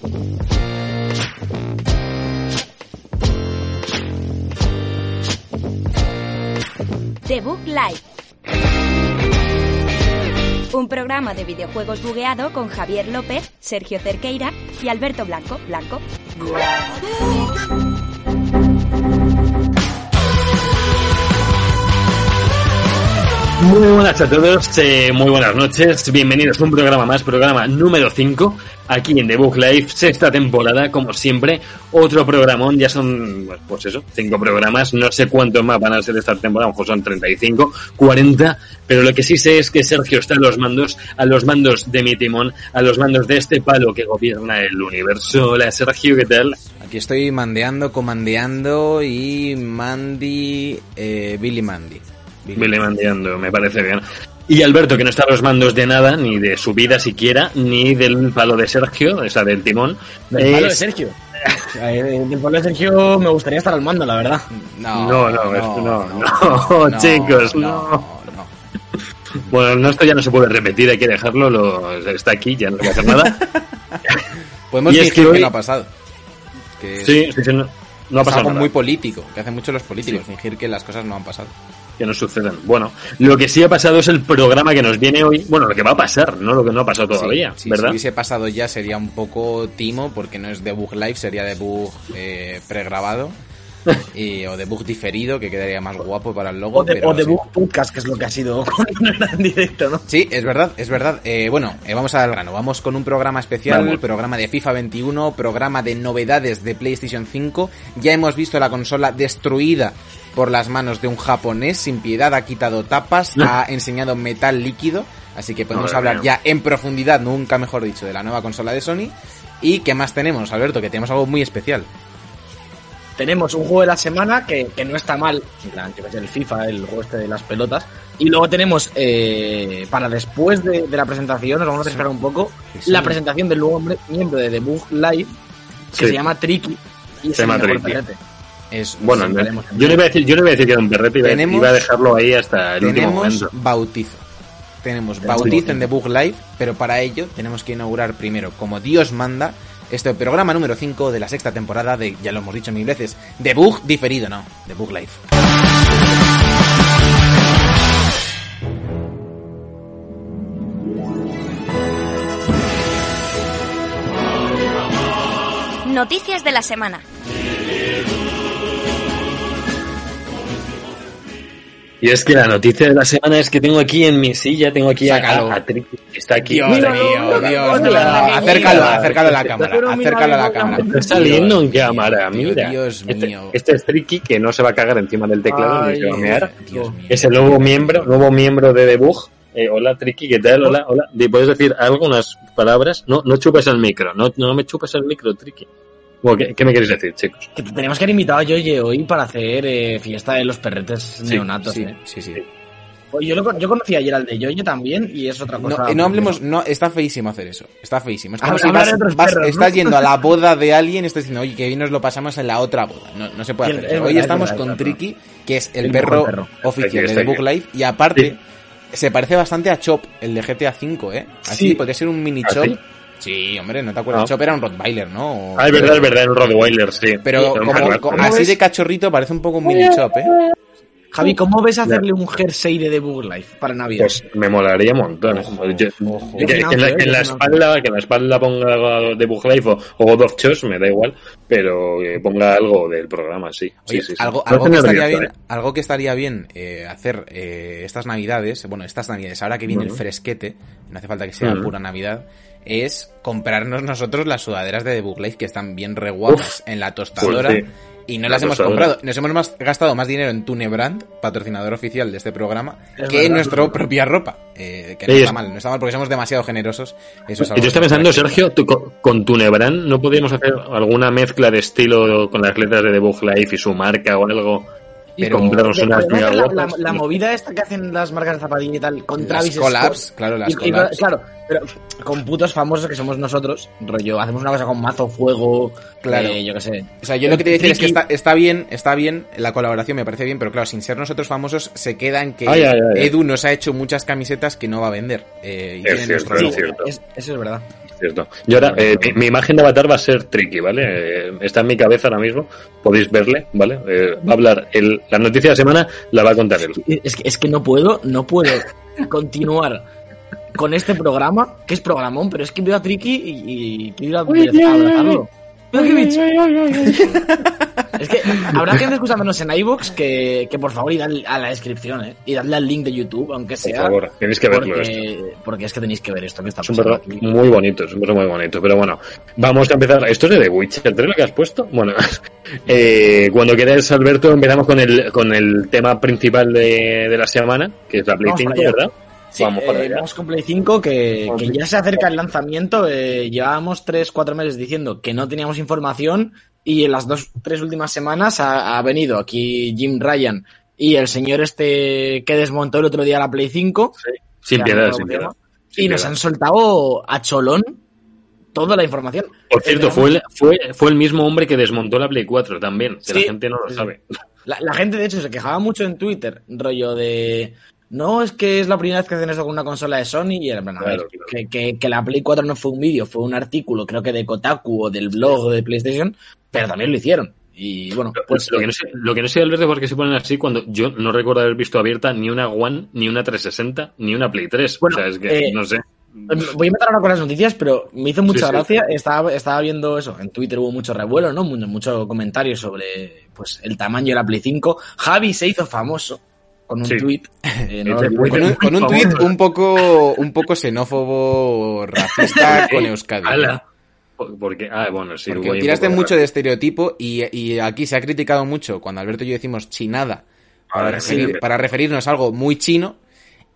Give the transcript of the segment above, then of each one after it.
The Live. Un programa de videojuegos bugueado con Javier López, Sergio Cerqueira y Alberto Blanco. Blanco. Muy buenas a todos, eh, muy buenas noches, bienvenidos a un programa más, programa número 5, aquí en The Book Live, sexta temporada, como siempre, otro programón, ya son, pues eso, cinco programas, no sé cuántos más van a ser esta temporada, a lo mejor son 35, 40, pero lo que sí sé es que Sergio está a los mandos, a los mandos de mi timón, a los mandos de este palo que gobierna el universo. Hola Sergio, ¿qué tal? Aquí estoy mandeando, comandeando y Mandy, eh, Billy Mandy. Billy mandeando, me parece bien. Y Alberto, que no está a los mandos de nada, ni de su vida siquiera, ni del palo de Sergio, o sea, del timón. Del palo de Es- Sergio. Del palo de Sergio me gustaría estar al mando, la verdad. No, No, no, es- no, no, chicos, no. no. Bueno, no, esto ya no se puede repetir, hay que dejarlo, lo, está aquí, ya no se puede hacer nada. Podemos Y es que que, hoy- no ha pasado. Que es, Sí, sí, sí, no, no ha es pasado algo nada. muy político, que hacen mucho los políticos, fingir que las cosas no han pasado. Que no sucedan. Bueno, lo que sí ha pasado es el programa que nos viene hoy. Bueno, lo que va a pasar, no lo que no ha pasado todavía, Sí, sí, ¿verdad? Si hubiese pasado ya sería un poco timo, porque no es debug live, sería debug eh, pregrabado. y, o debug diferido, que quedaría más guapo para el logo. O de, pero o de sí. Podcast, que es lo que ha sido en directo, ¿no? Sí, es verdad, es verdad. Eh, bueno, eh, vamos al grano. Vamos con un programa especial, Vamos. programa de FIFA 21, programa de novedades de PlayStation 5. Ya hemos visto la consola destruida por las manos de un japonés sin piedad. Ha quitado tapas, ha enseñado metal líquido. Así que podemos Madre hablar mía. ya en profundidad, nunca mejor dicho, de la nueva consola de Sony. ¿Y qué más tenemos, Alberto? Que tenemos algo muy especial. Tenemos un juego de la semana que, que no está mal, en plan, que es el FIFA, el juego este de las pelotas. Y luego tenemos, eh, para después de, de la presentación, nos vamos a esperar un poco, Sí. la presentación del nuevo hombre- miembro de The Book Live, que Sí. se llama Tricky. Y es Se el llama Tricky. Es, Bueno, no- yo no iba a decir, yo no iba a decir que era un perrete, iba, Tenemos- iba a dejarlo ahí hasta el último tenemos momento. bautizo. Tenemos bautizo en. The Book Live, pero para ello tenemos que inaugurar primero, como Dios manda, este programa número 5 de la sexta temporada de, ya lo hemos dicho mil veces, The Book diferido, no, The Book Live. Noticias de la semana. Y es que la noticia de la semana es que tengo aquí en mi silla, tengo aquí a, Sácalo. a, a Tricky, que está aquí. Dios mío, Dios mío, acércalo, acércalo a la cámara, acércalo a la cámara. Está saliendo en cámara, mira. Dios Este, mío. este es Tricky, que no se va a cagar encima del teclado ni Ay, se va a mear. Es el nuevo miembro, nuevo miembro de Debug. Eh, hola Tricky, ¿qué tal? Hola, hola. ¿Le ¿Puedes decir algo, unas palabras? No, no chupes el micro, no, no me chupes el micro, Tricky. Bueno, ¿qué, qué me queréis decir, chicos? Que tenemos que haber invitado a Yoye hoy para hacer eh, fiesta de los perretes neonatos. Sí, eh. sí, sí. Pues Yo, lo yo conocí ayer al de Yoye también y es otra No, cosa. eh, no hablemos, no, está feísimo hacer eso. Está feísimo. Es como Habla- si hablar vas- de otros vas- perros, ¿no? estás yendo a la boda de alguien y estás diciendo, oye, que bien nos lo pasamos en la otra boda. No, no se puede hacer es eso. Hoy es estamos verdad, con. Tricky, que es el, El perro, oficial de The Book. Live. Y aparte, se parece bastante a Chop, el de GTA V, ¿eh? Así Sí. podría ser un mini ¿Ah, Chop. Sí? Hombre, ¿no te acuerdas? Ah. Chop era un Rottweiler, ¿no? O- Ah, es verdad, es verdad, un Rottweiler, sí. Pero Sí, un como, perro. como- ¿Cómo así de cachorrito parece un poco un mini Chop, ¿eh? Javi, ¿cómo ves hacerle un jersey de The Book Life para Navidad? Pues me molaría un montón. Ojo, Yo- ojo. que, Yo que en la, que en espalda, que en la espalda ponga de Bug Life o, o God of Chess, me da igual, pero que ponga algo del programa, sí. Sí, Oye, sí, sí. algo, No algo, que estaría bien, ¿eh? algo que estaría bien eh, hacer eh, estas navidades, bueno, estas navidades, ahora que viene el fresquete, no hace falta que sea pura navidad, es comprarnos nosotros las sudaderas de The Book Life que están bien re guapas en la tostadora. Pues sí. Y no La las hemos tostadora. comprado. Nos hemos más- gastado más dinero en Tunebrand, patrocinador oficial de este programa, Es que en nuestra es propia ropa. Eh, que no está es- mal, no está mal porque somos demasiado generosos. Eso es Y algo yo que- pensando, Sergio, tú, con, con tu Nebran, ¿no podríamos hacer alguna mezcla de estilo con las letras de The Bug Life y su marca o algo? Y Pero- unas la, la- guapas. la movida esta que hacen las marcas de zapatilla y tal con Las Travis collabs, Scott. claro, las Y- y- collabs. claro, pero con putos famosos que somos nosotros, rollo, hacemos una cosa con mazo fuego, Claro. eh, yo qué sé. O sea, yo lo que te voy a decir es que está, está bien, está bien, la colaboración me parece bien, pero claro, sin ser nosotros famosos, se queda en que Ay, ay, ay, ay. Edu nos ha hecho muchas camisetas que no va a vender. eh, y Es tiene cierto, nuestro es logo. cierto. Es- eso es verdad. Cierto. Y ahora, eh, mi, mi imagen de avatar va a ser tricky, ¿vale? Eh, está en mi cabeza ahora mismo, podéis verle, ¿vale? Eh, va a hablar, el, la noticia de la semana la va a contar él. Es que, es que no puedo, no puedo continuar con este programa, que es programón, pero es que veo a Tricky y, y quiero ir a abrazarlo. Mira qué bicho. Es que habrá gente escuchándonos en iVoox que, que por favor id a la descripción, ¿eh? Y dadle al link de YouTube, aunque Por sea. favor, tenéis que verlo esto. porque, es que tenéis que ver esto que está Es un pasando perro aquí. muy bonito, es un perro muy bonito. Pero bueno, vamos a empezar. ¿Esto es de The Witcher 3 lo que has puesto? Bueno, eh, cuando quieras, Alberto, empezamos con el, con el tema principal de, de la semana, que es la Play Vamos 5, para allá. Sí, Vamos para eh, con Play 5, que, ya se acerca el lanzamiento. eh, llevábamos 3-4 meses diciendo que no teníamos información y en las dos tres últimas semanas ha, ha venido aquí Jim Ryan y el señor este que desmontó el otro día la Play 5 Sin piedad, sin piedad. Sin y nos han soltado a cholón toda la información. Por cierto, Eh, fue el, fue, fue el mismo hombre que desmontó la Play 4 también, que la gente no lo sabe. La, la gente, de hecho, se quejaba mucho en Twitter, rollo de. No, es que es la primera vez que hacen esto con una consola de Sony y era a ver, Claro. Que, que- que la Play 4 no fue un vídeo, fue un artículo, creo que de Kotaku o del blog de PlayStation, pero también lo hicieron. Y bueno, pues. lo, que no sé, lo que no sé, Alberto, por qué se ponen así cuando yo no recuerdo haber visto abierta ni una One, ni una 360, ni una Play 3. Bueno, o sea, es que eh, no sé. Voy a empezar ahora con las noticias, pero me hizo mucha Sí, sí. gracia. Estaba, estaba viendo eso. En Twitter hubo mucho revuelo, ¿no? Mucho, mucho comentario sobre pues el tamaño de la Play 5. Javi se hizo famoso con un Sí. tweet. eh, no Con un, con un tuit un poco, un poco xenófobo, racista con Euskadi. Ala. Porque, ah, bueno, sí. Porque tiraste mucho de estereotipo y, y aquí se ha criticado mucho cuando Alberto y yo decimos chinada para, referir- sí. para referirnos a algo muy chino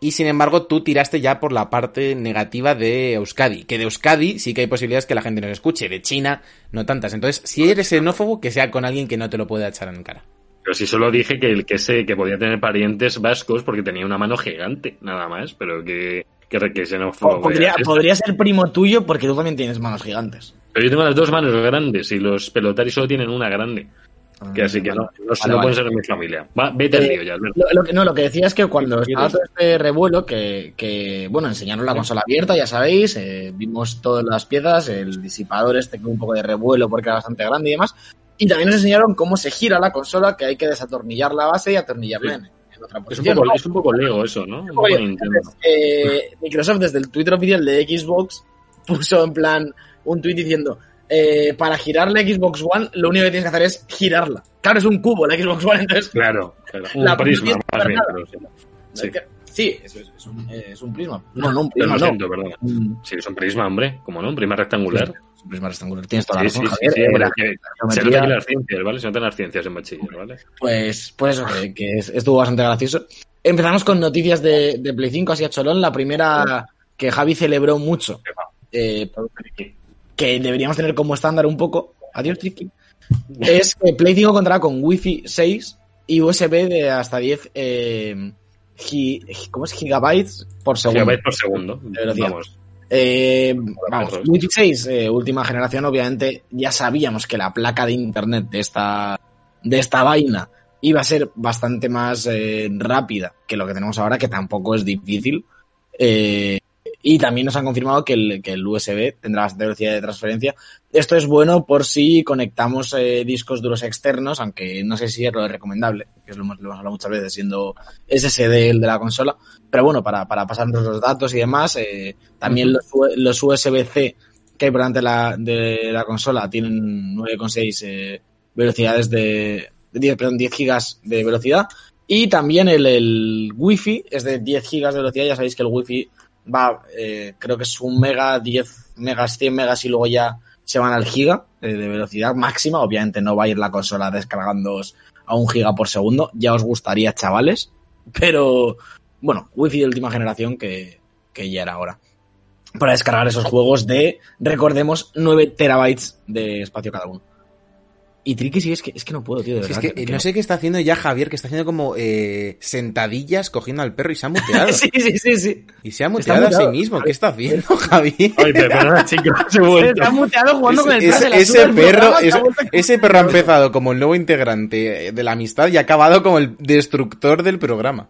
y sin embargo tú tiraste ya por la parte negativa de Euskadi, que de Euskadi sí que hay posibilidades que la gente nos escuche, de China no tantas. Entonces, si eres xenófobo, que sea con alguien que no te lo pueda echar en cara. Pero si solo dije que el que sé que podía tener parientes vascos porque tenía una mano gigante, nada más, pero que, que, que se no fue. Po- Podría, podría ser primo tuyo porque tú también tienes manos gigantes. Pero yo tengo las dos manos grandes y los pelotaris solo tienen una grande. Que así que no, no, Vale, no vale. pueden ser de mi familia. Va, vete al Eh, lío ya, Alberto. Lo, lo que, no, lo que decía es que cuando estaba todo este revuelo, que, que, bueno, enseñaron la consola abierta, ya sabéis, eh, vimos todas las piezas, el disipador este con un poco de revuelo porque era bastante grande y demás, y también nos enseñaron cómo se gira la consola, que hay que desatornillar la base y atornillarla en, en otra Es un, posición. es un poco Lego eso, ¿no? Un poco eh, Microsoft desde el Twitter oficial de Xbox puso en plan un tweet diciendo eh, para girar la Xbox One lo único que tienes que hacer es girarla. Claro, es un cubo la Xbox One, entonces Claro, claro. Un La prisma, más bien. pero sí. Sí. Sí, es, es- es un, es un prisma. No, no, un prisma no. Un, Sí, es un prisma, hombre. ¿Cómo no? Un prisma rectangular. es un prisma rectangular. Tienes toda la Sí, razón, sí, sí, Javier. sí, Eh, la se geometría- nota aquí las ciencias, ¿vale? Se notan las ciencias en bachiller, ¿vale? Pues, pues eso, que, que es- estuvo bastante gracioso. Empezamos con noticias de, de Play 5, así a cholón. La primera que Javi celebró mucho, eh, que deberíamos tener como estándar un poco, adiós Tricky, es que Play 5 contará con Wi-Fi 6 y USB de hasta 10 eh, gi- ¿cómo es? gigabytes por segundo. Gigabytes por segundo. velocidad. Vamos. Eh, vamos. Wi-Fi 6, eh, última generación, obviamente ya sabíamos que la placa de internet de esta, de esta vaina iba a ser bastante más eh, rápida que lo que tenemos ahora, que tampoco es difícil. Eh, y también nos han confirmado que el, que el USB tendrá bastante velocidad de transferencia. Esto es bueno por si conectamos eh, discos duros externos, aunque no sé si es lo recomendable, que es lo, hemos- lo hemos hablado muchas veces, siendo SSD el de la consola. Pero bueno, para, para pasarnos los datos y demás, eh, también los, los USB-C que hay por delante de la, de la consola tienen 9,6 eh, velocidades de, de 10, perdón, 10 gigas de velocidad. Y también el, el Wi-Fi es de 10 gigas de velocidad. Ya sabéis que el Wi-Fi va, eh, creo que es un mega, 10 megas, 100 megas y luego ya se van al giga eh, de velocidad máxima. Obviamente no va a ir la consola descargándoos a un giga por segundo. Ya os gustaría, chavales. Pero, bueno, Wi-Fi de última generación que, que ya era hora. Para descargar esos juegos de, recordemos, 9 terabytes de espacio cada uno. Y Tricky sí, es que, es que no puedo, tío, de Si es verdad. que no sé qué está haciendo ya Javier, que está haciendo como eh, sentadillas cogiendo al perro y se ha muteado. sí, sí, sí, sí. Y se ha muteado a sí mismo. ¿Qué está haciendo, Javier? Ay, perdona. Se ha muteado jugando con el Ese- perro. ese perro, ese perro ha empezado como el nuevo integrante de la amistad y ha acabado como el destructor del programa.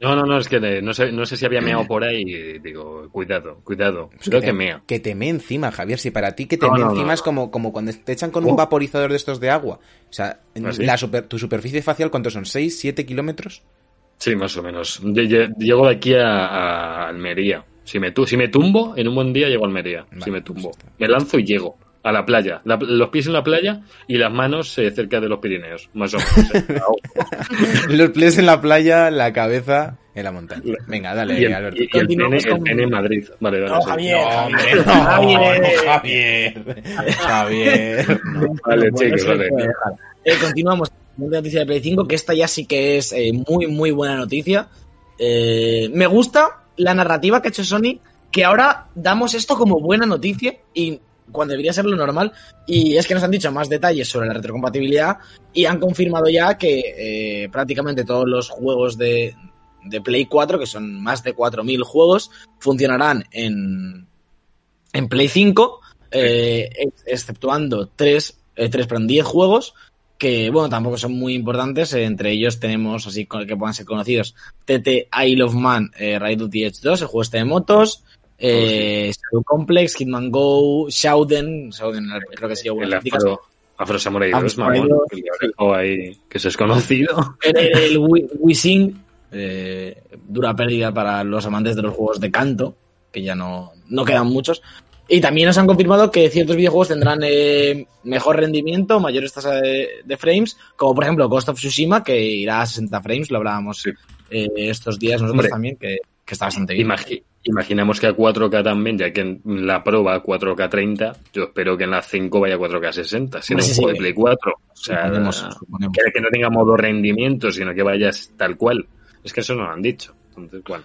No, no, no, es que no sé, no sé si había meado por ahí y digo, cuidado, cuidado. Pues Creo que, que te, mea. que te mee encima, Javier. Si para ti que te No, mee no, encima no, es como, como cuando te echan con Oh. un vaporizador de estos de agua. O sea, ¿Ah, la super- tu superficie facial, ¿cuántos son? ¿6, 7 kilómetros? Sí, más o menos. Lle- lle- Llego de aquí a, a Almería. Si me, tu- si me tumbo, en un buen día llego a Almería. Vale, si me tumbo. pues. Me lanzo y llego a la playa. La- los pies en la playa y las manos eh, cerca de los Pirineos. Más o menos. eh. Los pies en la playa, la cabeza en la montaña. Venga, dale, y el, Alberto. y- y el pene, Continuamos el con- pene en Madrid. Vale, dale. No, sí. Javier, No, Javier, no, Javier. no, Javier. Javier. no. Vale, Bueno, chicos, vale. Eh, continuamos con la noticia de Play 5, que esta ya sí que es eh, muy, muy buena noticia. Eh, me gusta la narrativa que ha hecho Sony, que ahora damos esto como buena noticia y cuando debería ser lo normal. Y es que nos han dicho más detalles sobre la retrocompatibilidad y han confirmado ya que eh, prácticamente todos los juegos de, de Play 4, que son más de 4.000 juegos, funcionarán en, en Play 5, eh, ex- exceptuando 3, eh, 3 perdón, 10 juegos que, bueno, tampoco son muy importantes. eh, entre ellos tenemos, así que puedan ser conocidos, TT Isle of Man, eh, Ride to the Edge 2, el juego este de motos, eh, Shadow Complex, Hitman Go, Shauden, Shauden creo que sí, El. Afro, Afro Samurai Afro 2, Samurai mamón, 2, que ahí, que se es conocido. El, el Wi- Wishing, eh, dura pérdida para los amantes de los juegos de canto, que ya no, no quedan muchos. Y también nos han confirmado que ciertos videojuegos tendrán eh, mejor rendimiento, mayores tasas de, de frames, como por ejemplo Ghost of Tsushima, que irá a 60 frames, lo hablábamos Sí. eh, estos días nosotros Hombre, también, que, que está bastante bien. Imagi- imaginamos que a 4K también, ya que en la Pro va a 4K 30, yo espero que en la 5 vaya a 4K 60, si no Sí, un sí, juego de. Play 4. O sea, Suponemos, suponemos. que, no tenga modo rendimiento, sino que vayas tal cual. Es que eso no lo han dicho. Entonces, bueno.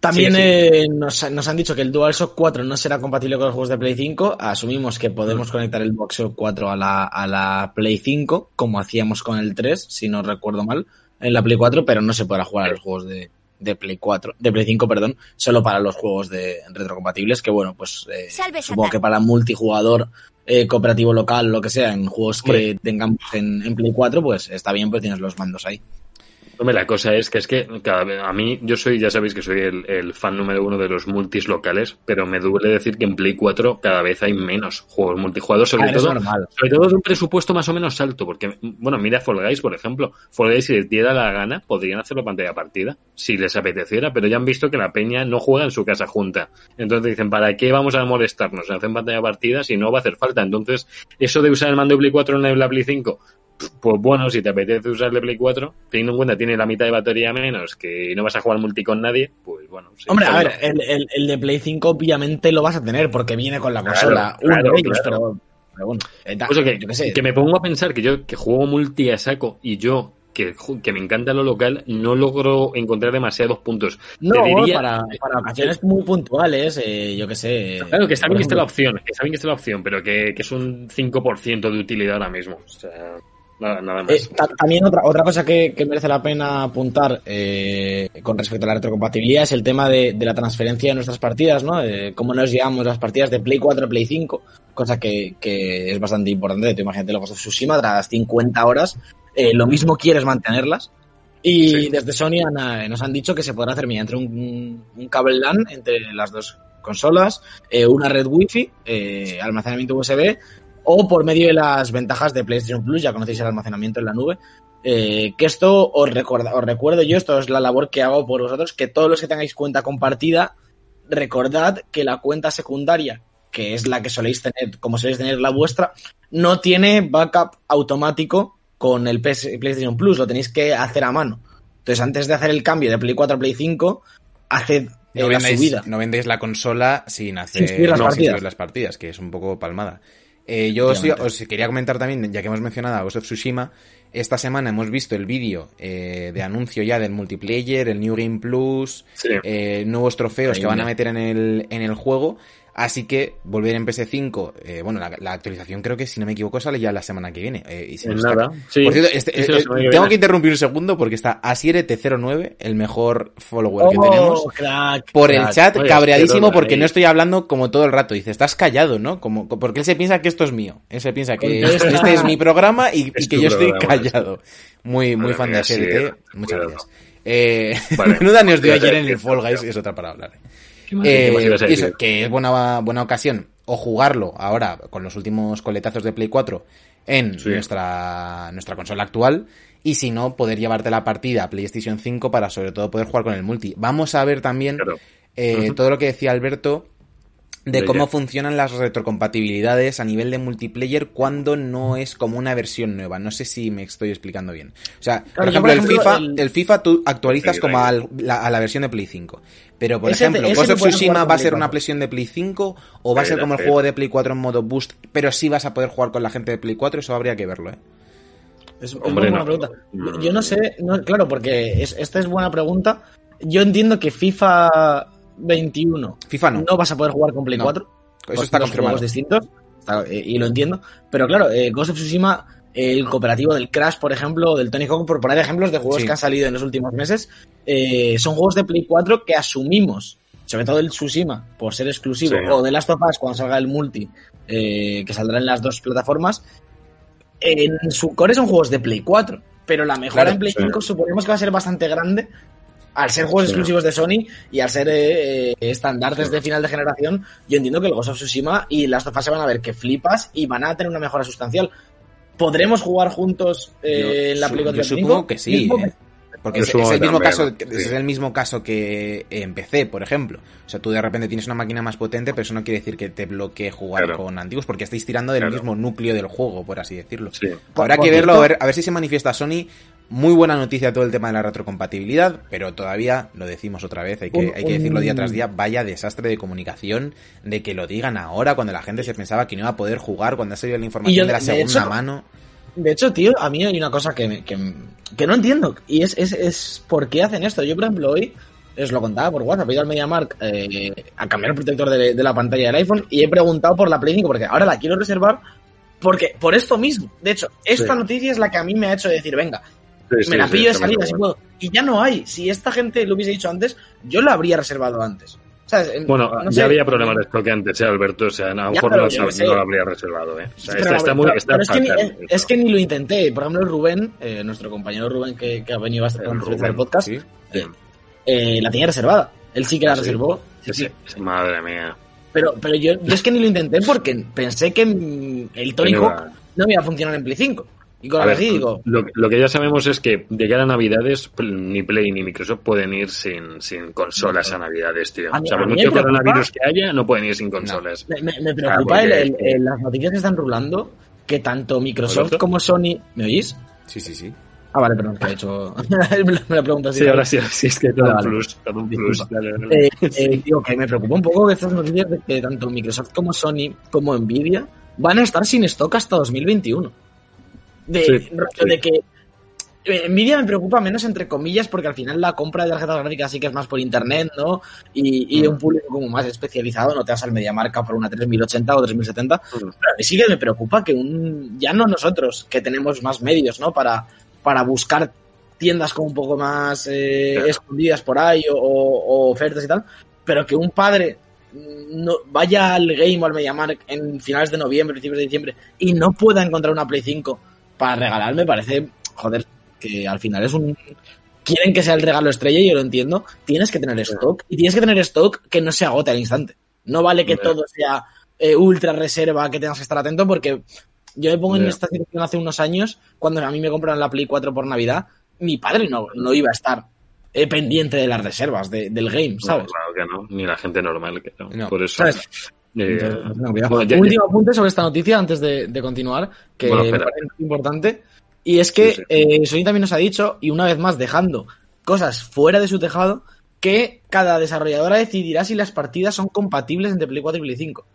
También Sí, sí. eh, nos, nos han dicho que el DualShock 4 no será compatible con los juegos de Play 5. Asumimos que podemos conectar el DualShock 4 a la, a la Play 5, como hacíamos con el 3, si no recuerdo mal, en la Play 4, pero no se podrá jugar a los juegos de, de Play 4, de Play 5, perdón, solo para los juegos de retrocompatibles, que bueno, pues eh, Salve, supongo Satán. que para multijugador, eh, cooperativo local, lo que sea, en juegos que Hombre. tengamos en, en Play 4, pues está bien, pues tienes los mandos ahí. Hombre, la cosa es que es que cada vez, a mí, yo soy, ya sabéis que soy el, el fan número uno de los multis locales, pero me duele decir que en Play 4 cada vez hay menos juegos multijugador, sobre todo. Sobre todo de un presupuesto más o menos alto, porque, bueno, mira Fall Guys, por ejemplo. Fall Guys, si les diera la gana, podrían hacerlo pantalla partida, si les apeteciera, pero ya han visto que la peña no juega en su casa junta. Entonces dicen, ¿para qué vamos a molestarnos en hacer pantalla partida si no va a hacer falta? Entonces, eso de usar el mando de Play 4 en la Play 5, pues bueno, si te apetece usar el de Play 4, teniendo en cuenta tiene la mitad de batería menos, que no vas a jugar multi con nadie, pues bueno. sí, Hombre, a ver, el, el- el de Play 5 obviamente lo vas a tener porque viene con la Claro, consola. Uno claro, de ellos, claro. pero, pero bueno. eh, da- Pues eso que, sé. que me pongo a pensar que yo que juego multi a saco y yo que, que me encanta lo local no logro encontrar demasiados puntos. no, diría- para, para ocasiones muy puntuales, eh, yo qué sé. Claro, que está bien que esté la opción, que está bien que esté la opción, pero que, que es un 5% de utilidad ahora mismo. O sea, nada, nada más. eh, ta- también otra, otra cosa que, que merece la pena apuntar eh, con respecto a la retrocompatibilidad es el tema de, de la transferencia de nuestras partidas, ¿no? Eh, cómo nos llevamos las partidas de Play 4 a Play 5, cosa que, que es bastante importante. Tú imagínate los de Tsushima, tras 50 horas, eh, lo mismo quieres mantenerlas. Y Sí. desde Sony han, eh, nos han dicho que se podrá hacer mediante un, un cable LAN entre las dos consolas, eh, una red Wi-Fi, eh, almacenamiento USB, o por medio de las ventajas de PlayStation Plus, ya conocéis el almacenamiento en la nube. eh, que esto os, recuerda, os recuerdo yo, esto es la labor que hago por vosotros, que todos los que tengáis cuenta compartida, recordad que la cuenta secundaria, que es la que soléis tener, como soléis tener la vuestra, no tiene backup automático con el PS PlayStation Plus, lo tenéis que hacer a mano. Entonces, antes de hacer el cambio de Play 4 a Play 5, haced eh, No la vendéis, subida. no vendéis la consola sin hacer Sin subir las no, partidas. subir las partidas, que es un poco palmada. Eh, yo os, os quería comentar también, ya que hemos mencionado a Ghost of Tsushima, esta semana hemos visto el vídeo eh, de anuncio ya del multiplayer, el New Game Plus, Sí. eh, nuevos trofeos Ahí que van a meter en el, en el juego. Así que volver en PS5, eh, bueno, la, la actualización creo que si no me equivoco sale ya la semana que viene. eh, y se En nos está- nada. Sí. Por cierto, este- Sí, eh, eh, tengo viene. que interrumpir un segundo porque está Asiere-T09, el mejor follower que Oh, tenemos crack, por el chat Oye, cabreadísimo porque no estoy hablando como todo el rato. Dice, estás callado, ¿no? Como, porque él se piensa que esto es mío. Él se piensa que Contesta. este es mi programa y, que yo estoy programa, callado. Muy, muy fan de sí, ASRT. eh. Muchas gracias. Eh, Vale. menuda nos dio ayer en el Fall Guys, es otra para hablar. ¿Qué más- Eh, qué más ibas a y eso, decir? que es buena, buena ocasión o jugarlo ahora con los últimos coletazos de Play 4 en Sí. nuestra, nuestra consola actual y si no, poder llevarte la partida a PlayStation 5 para sobre todo poder jugar con el multi. Vamos a ver también Claro. eh, todo lo que decía Alberto de cómo funcionan las retrocompatibilidades a nivel de multiplayer cuando no es como una versión nueva. No sé si me estoy explicando bien. O sea, por Claro, ejemplo, por el, FIFA, el- el... FIFA tú actualizas como al- la- a la versión de Play 5. Pero, por Ese ejemplo, ese Ghost of Tsushima va a ser una 4. versión de Play 5 o va a ser como el juego de Play 4 en modo boost, pero sí vas a poder jugar con la gente de Play 4, eso habría que verlo, ¿eh? Es, es Hombre, muy buena no. pregunta. No. Yo no sé, no, claro, porque es- esta es buena pregunta. Yo entiendo que FIFA 21 FIFA no. no vas a poder jugar con Play No. 4. Eso está confirmado. distintos. está- eh, y lo entiendo. Pero claro, eh, Ghost of Tsushima, el cooperativo del Crash, por ejemplo, o del Tony Hawk, por poner ejemplos de juegos Sí. que han salido en los últimos meses, eh, son juegos de Play 4 que asumimos, sobre todo el Tsushima, por ser exclusivo, Sí. o de Last of Us cuando salga el multi, eh, que saldrá en las dos plataformas, en su core son juegos de Play 4, pero la mejora Claro, en Play sí. 5 suponemos que va a ser bastante grande al ser juegos Sí. exclusivos de Sony y al ser eh, eh, estandartes de final de generación, yo entiendo que el Ghost of Tsushima y las of Us se van a ver que flipas y van a tener una mejora sustancial. ¿Podremos jugar juntos eh, Yo en la 4 yo supongo 5? que sí, ¿eh? Porque es, el mismo también, caso, sí. es el mismo caso que en PC, por ejemplo. O sea, tú de repente tienes una máquina más potente, pero eso no quiere decir que te bloquee jugar Claro. con antiguos, porque estáis tirando del Claro. mismo núcleo del juego, por así decirlo. Sí. Habrá que verlo, a cierto- ver, a ver si se manifiesta Sony. Muy buena noticia todo el tema de la retrocompatibilidad, pero todavía, lo decimos otra vez, hay que, Un- hay que decirlo día tras día, vaya desastre de comunicación, de que lo digan ahora, cuando la gente se pensaba que no iba a poder jugar, cuando ha salido la información yo, de la de segunda hecho, mano. De hecho, tío, a mí hay una cosa que, me- que, que no entiendo. Y es, es, es por qué hacen esto. Yo, por ejemplo, hoy os lo contaba por WhatsApp. He ido al MediaMark eh, a cambiar el protector de, de la pantalla del iPhone y he preguntado por la Play 5 porque ahora la quiero reservar porque por esto mismo. De hecho, esta Sí. noticia es la que a mí me ha hecho decir, venga, Sí, me la pillo de salida si puedo. Y ya no hay. Si esta gente lo hubiese dicho antes, yo la habría reservado antes. Bueno, no ya había problemas de stock antes, ¿eh, Alberto? O sea, a lo mejor no, lo habría reservado, ¿eh? O sea, Pero, está, está muy, está es, que ni, fatal es- esto. es que ni lo intenté. Por ejemplo, Rubén, eh, nuestro compañero Rubén que, que ha venido Rubén, al podcast, Sí. eh, eh, la tenía reservada. Él sí que la ¿Ah, reservó. Sí, sí. Madre mía. Pero, pero yo, yo es que ni lo intenté porque pensé que el Hawk no iba a funcionar en Play 5. Y con la ver, digo, lo, lo que ya sabemos es que de cara a Navidades ni Play ni Microsoft pueden ir sin, sin consolas a Navidades, tío. A mí- o sea, por mucho coronavirus que haya, no pueden ir sin consolas. me, me- me Ah, preocupa el- el- el- las noticias que están rulando que tanto Microsoft como Sony... ¿Me oís? Sí, sí, sí. Ah, vale, perdón, que he hecho... me lo pregunto así. Sí, ahora sí, sí, es que todo vale. plus, todo un Disculpa. plus. Dale, dale. Eh, eh, digo que me preocupa un poco estas noticias de que tanto Microsoft como Sony como Nvidia van a estar sin stock hasta 2021. De, Sí, rollo sí. de que eh, Nvidia me preocupa menos entre comillas porque al final la compra de tarjetas gráficas sí que es más por internet, ¿no? Y, y Mm. un público como más especializado, no te vas al MediaMarca por una 3080 o 3070. Mm. Pero a mí sí que me preocupa que un ya no nosotros que tenemos más medios, ¿no? Para para buscar tiendas como un poco más eh, Claro. escondidas por ahí o, o ofertas y tal, pero que un padre no vaya al game o al MediaMark en finales de noviembre, principios de diciembre y no pueda encontrar una Play 5 para regalar, me parece, joder, que al final es un... Quieren que sea el regalo estrella y yo lo entiendo. Tienes que tener stock y tienes que tener stock que no se agote al instante. No vale que todo sea eh, ultra reserva, que tengas que estar atento porque yo me pongo en esta situación hace unos años, cuando a mí me compraron la Play 4 por Navidad, mi padre no, no iba a estar eh, pendiente de las reservas de- del game, No, ¿sabes? claro que no, ni la gente normal que no. No. Por eso. ¿Sabes? Eh, Entonces, no, cuidado. bueno, ya- Un ya- último apunte sobre esta noticia antes de, de continuar, que Bueno, me espera. parece muy importante. Y es que Sí, sí. eh, Sony también nos ha dicho, y una vez más dejando cosas fuera de su tejado, que cada desarrolladora decidirá si las partidas son compatibles entre Play 4 y Play 5.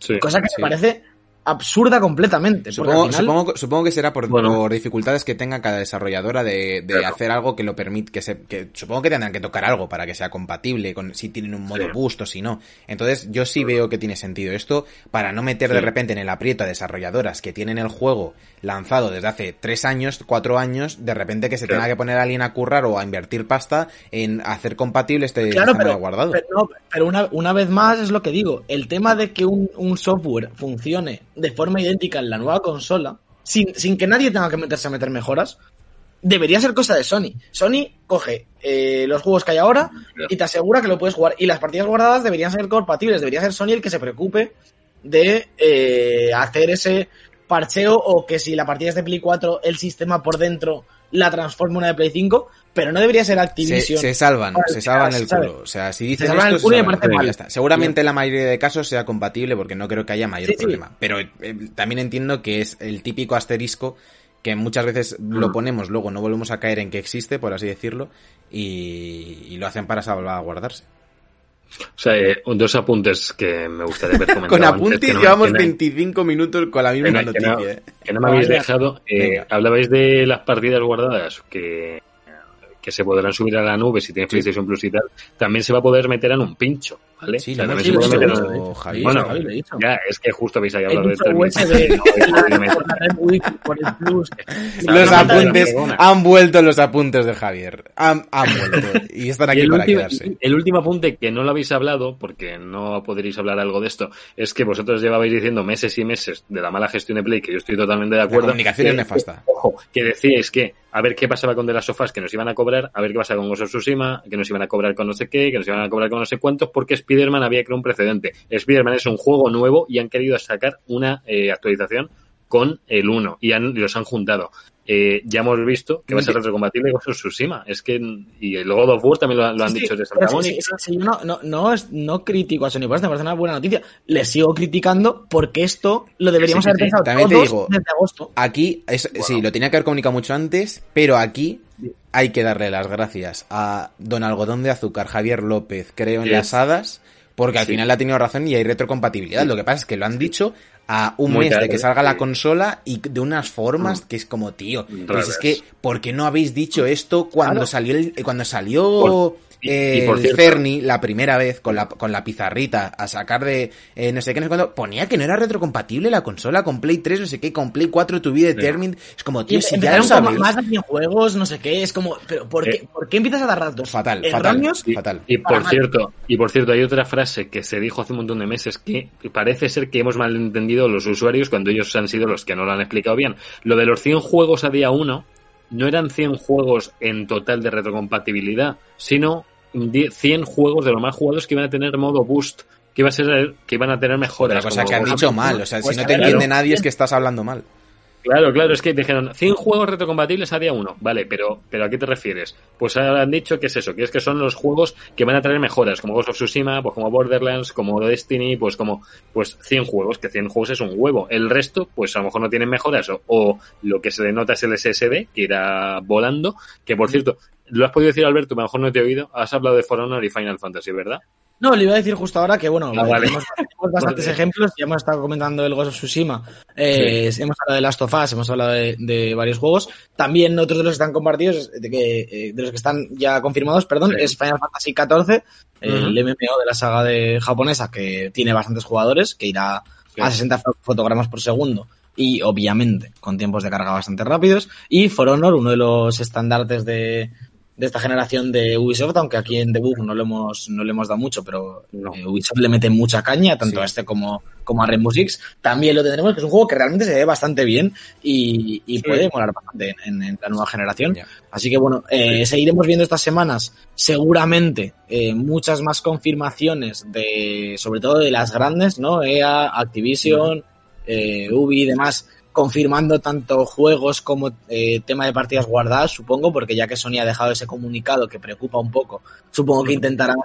sí. Cosa que sí. me parece absurda completamente. Supongo, final, supongo, supongo que será por, Bueno. por dificultades que tenga cada desarrolladora de, de Claro. hacer algo que lo permite, que se, que supongo que tendrán que tocar algo para que sea compatible con si tienen un modo Sí. boost o si no. Entonces yo sí veo que tiene sentido esto para no meter de repente en el aprieto a desarrolladoras que tienen el juego lanzado desde hace tres años, cuatro años, de repente que se Claro. tenga que poner a alguien a currar o a invertir pasta en hacer compatible este Claro, sistema pero, de guardado. pero, no, pero una, una vez más es lo que digo. El tema de que un, un software funcione de forma idéntica en la nueva consola, sin, sin que nadie tenga que meterse a meter mejoras, debería ser cosa de Sony. Sony coge eh, los juegos que hay ahora y te asegura que lo puedes jugar. Y las partidas guardadas deberían ser compatibles. Debería ser Sony el que se preocupe de eh, hacer ese parcheo o que si la partida es de Play 4, el sistema por dentro la transforma una de Play 5, pero no debería ser Se, Activision. se salvan, Para se salvan el culo. O sea, si dicen Se salvan esto, el culo se salvan parece mal. ya está. Seguramente en la mayoría de casos sea compatible porque no creo que haya mayor Sí, sí. problema. Pero eh, también entiendo que es el típico asterisco que muchas veces Mm. lo ponemos, luego no volvemos a caer en que existe, por así decirlo, y, y lo hacen para salvaguardarse. O sea, eh, dos apuntes que me gustaría haber comentado. Con antes, apuntes no me- llevamos no- 25 minutos con la que misma no- que no- noticia. ¿eh? que no me habéis dejado. eh, hablabais de las partidas guardadas que, que se podrán subir a la nube si tienes PlayStation Plus y tal. También se va a poder meter en un pincho, ¿vale? Sí, O sea, lo hemos también se dicho, puede lo meter hemos en- dicho, Javier. Bueno, Javi, lo he dicho. ya, es que justo habéis hablado de tres No, la. Los no, apuntes, no, no, no. han vuelto los apuntes de Javier. Han, han vuelto. Y están Y aquí el, para último, quedarse. el último apunte que no lo habéis hablado, porque no podréis hablar algo de esto, es que vosotros llevabais diciendo meses y meses de la mala gestión de Play, que yo estoy totalmente de acuerdo. comunicación es que- nefasta. Ojo, que decíais que a ver qué pasaba con de las sofás que nos iban a cobrar, a ver qué pasa con Ghost of Tsushima, que nos iban a cobrar con no sé qué, que nos iban a cobrar con no sé cuántos, porque Spider-Man había creado un precedente. Spider-Man es un juego nuevo y han querido sacar una eh, actualización con el 1 y han, y los han juntado. Eh, ya hemos visto que va a ser retrocompatible con Tsushima. Es que, y el God of War también lo, lo han Sí, dicho de pero Santa sí, Mónica. sí, sí, no, no, no, es- no critico a Sony por esto, me parece una buena noticia. Le sigo criticando porque esto lo deberíamos Sí, sí, haber sí. pensado También te digo, desde agosto. Aquí, es- sí, lo tenía que haber comunicado mucho antes, pero aquí hay que darle las gracias a Don Algodón de Azúcar, Javier López, creo en Yes. las hadas, porque al Sí. final ha tenido razón y hay retrocompatibilidad. Sí. Lo que pasa es que lo han dicho a un Muy mes de que salga la consola y de unas formas Mm. que es como, tío, pues es que, ¿por qué no habéis dicho esto cuando Claro. salió el, cuando salió Por- y- y por el Cerny la primera vez con la, con la pizarrita a sacar de eh, no sé qué, no sé cuándo, ponía que no era retrocompatible la consola con Play 3, no sé qué, con Play 4 to be determined. Es como, Y tío, si ya lo como más de 100 juegos, no sé qué, es como, pero ¿por qué, Eh. ¿por qué empiezas a dar datos Fatal, fatal. erróneos? Y, Fatal. y por Para mal. cierto, y por cierto, hay otra frase que se dijo hace un montón de meses que parece ser que hemos malentendido los usuarios cuando ellos han sido los que no lo han explicado bien. Lo de los 100 juegos a día 1 no eran 100 juegos en total de retrocompatibilidad, sino 10 100 juegos de los más jugados que iban a tener modo boost, que iba a ser que iban a tener mejoras. Otra cosa que han dicho mal, o sea, Pues si no a te entiende claro. nadie es que estás hablando mal. Claro, claro, es que dijeron 100 juegos retrocompatibles a día 1. Vale, pero, pero ¿a qué te refieres? Pues ahora han dicho que es eso, que es que son los juegos que van a traer mejoras, como Ghost of Tsushima, pues como Borderlands, como Destiny, pues como pues 100 juegos, que 100 juegos es un huevo. El resto, pues a lo mejor no tienen mejoras, o, o lo que se denota es el SSD, que irá volando, que por cierto, lo has podido decir Alberto, a lo mejor no te he oído, has hablado de For Honor y Final Fantasy, ¿verdad? No, le iba a decir justo ahora que, bueno, Ah, vale. tenemos, tenemos bastantes ejemplos. Ya hemos estado comentando el Ghost of Tsushima. Eh, Hemos hablado de Last of Us, hemos hablado de, de varios juegos. También otros de los que están compartidos, de, que, eh, de los que están ya confirmados, perdón, Sí. es Final Fantasy XIV, el Ujú. MMO de la saga de japonesa, que tiene bastantes jugadores, que irá Sí. a 60 fo- fotogramas por segundo. Y obviamente con tiempos de carga bastante rápidos. Y For Honor, uno de los estandartes de, de esta generación de Ubisoft, aunque aquí en Debug no le hemos, no le hemos dado mucho, pero No. eh, Ubisoft le mete mucha caña, tanto Sí. a este como, como a Rainbow Six. También lo tendremos, que es un juego que realmente se ve bastante bien y, y Sí. puede molar bastante en, en la nueva generación. Ya. Así que bueno, eh, seguiremos viendo estas semanas seguramente eh, muchas más confirmaciones de, sobre todo de las grandes, ¿no? EA, Activision, eh, Ubi y demás, confirmando tanto juegos como eh, tema de partidas guardadas, supongo, porque ya que Sony ha dejado ese comunicado que preocupa un poco, supongo que intentarán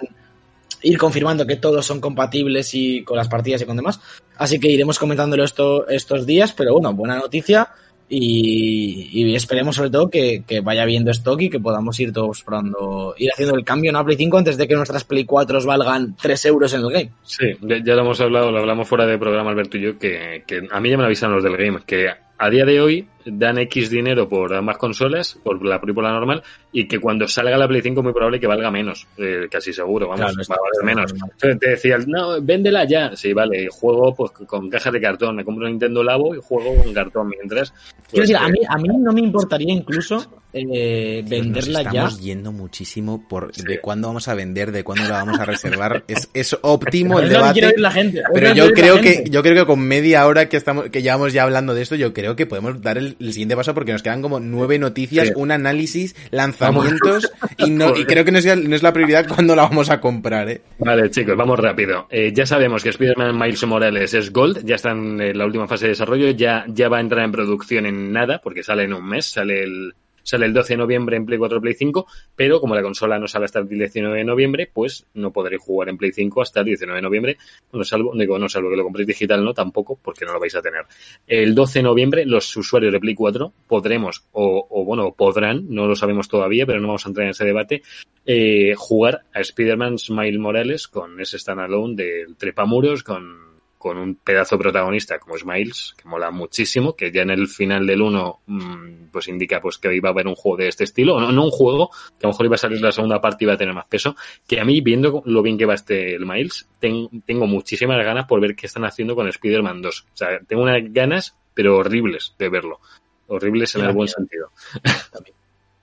ir confirmando que todos son compatibles y con las partidas y con demás. Así que iremos comentándolo esto, estos días, pero bueno, buena noticia y, esperemos sobre todo que, que vaya viendo stock y que podamos ir todos probando, ir haciendo el cambio en Play 5 antes de que nuestras Play 4 valgan 3 euros en el game. Sí, ya, lo hemos hablado, lo hablamos fuera de programa Alberto y yo, que, que a mí ya me avisan los del game, que a día de hoy dan X dinero por ambas consolas, por la Pro y por la normal, y que cuando salga la Play 5 es muy probable que valga menos, eh, casi seguro, vamos, Claro, va a valer menos. Entonces te decían, no, véndela ya. Sí, vale, juego pues con cajas de cartón, me compro un Nintendo Labo y juego con cartón mientras. pues, Quiero decir, a eh, mí, a mí no me importaría incluso eh, Nos venderla ya. estamos yendo muchísimo por Sí. de cuándo vamos a vender, de cuándo la vamos a reservar. es, es óptimo el debate. la gente. Pero yo creo que yo creo que con media hora que estamos que llevamos ya hablando de esto, yo creo que podemos dar el el, siguiente paso porque nos quedan como nueve noticias, Sí. un análisis, lanzamientos y, no, y creo que no es, no es la prioridad cuando la vamos a comprar, ¿eh? Vale, chicos, vamos rápido. Eh, ya sabemos que Spider-Man Miles Morales es Gold, ya está en eh, la última fase de desarrollo, ya, ya va a entrar en producción en nada, porque sale en un mes, sale el, sale el 12 de noviembre en Play 4 Play 5, pero como la consola no sale hasta el 19 de noviembre, pues no podréis jugar en Play 5 hasta el 19 de noviembre, bueno, salvo, digo, no salvo que lo compréis digital, no, tampoco, porque no lo vais a tener. El 12 de noviembre, los usuarios de Play 4 podremos, o, o bueno, podrán, no lo sabemos todavía, pero no vamos a entrar en ese debate, eh, jugar a Spider-Man Miles Morales con ese standalone del trepamuros, con, con un pedazo protagonista como es Miles, que mola muchísimo, que ya en el final del 1 mm, pues indica pues que iba a haber un juego de este estilo, no, no un juego, que a lo mejor iba a salir la segunda parte y iba a tener más peso, que a mí, viendo lo bien que va este el Miles, ten- tengo muchísimas ganas por ver qué están haciendo con Spider-Man 2. O sea, tengo unas ganas, pero horribles de verlo. Horribles en el buen sentido.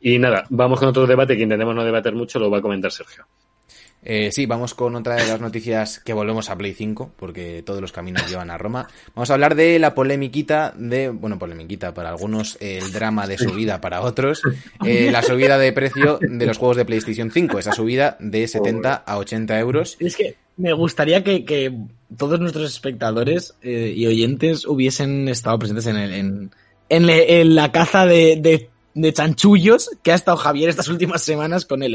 Y nada, vamos con otro debate que intentemos no debater mucho, lo va a comentar Sergio. Eh, sí, vamos con otra de las noticias que volvemos a Play 5, porque todos los caminos llevan a Roma. Vamos a hablar de la polemiquita de, bueno, polemiquita para algunos, eh, el drama de subida para otros, eh, la subida de precio de los juegos de PlayStation 5, esa subida de 70 a 80 euros. Es que me gustaría que, que todos nuestros espectadores eh, y oyentes hubiesen estado presentes en, el- en, en le- en la caza de, de, de chanchullos que ha estado Javier estas últimas semanas con el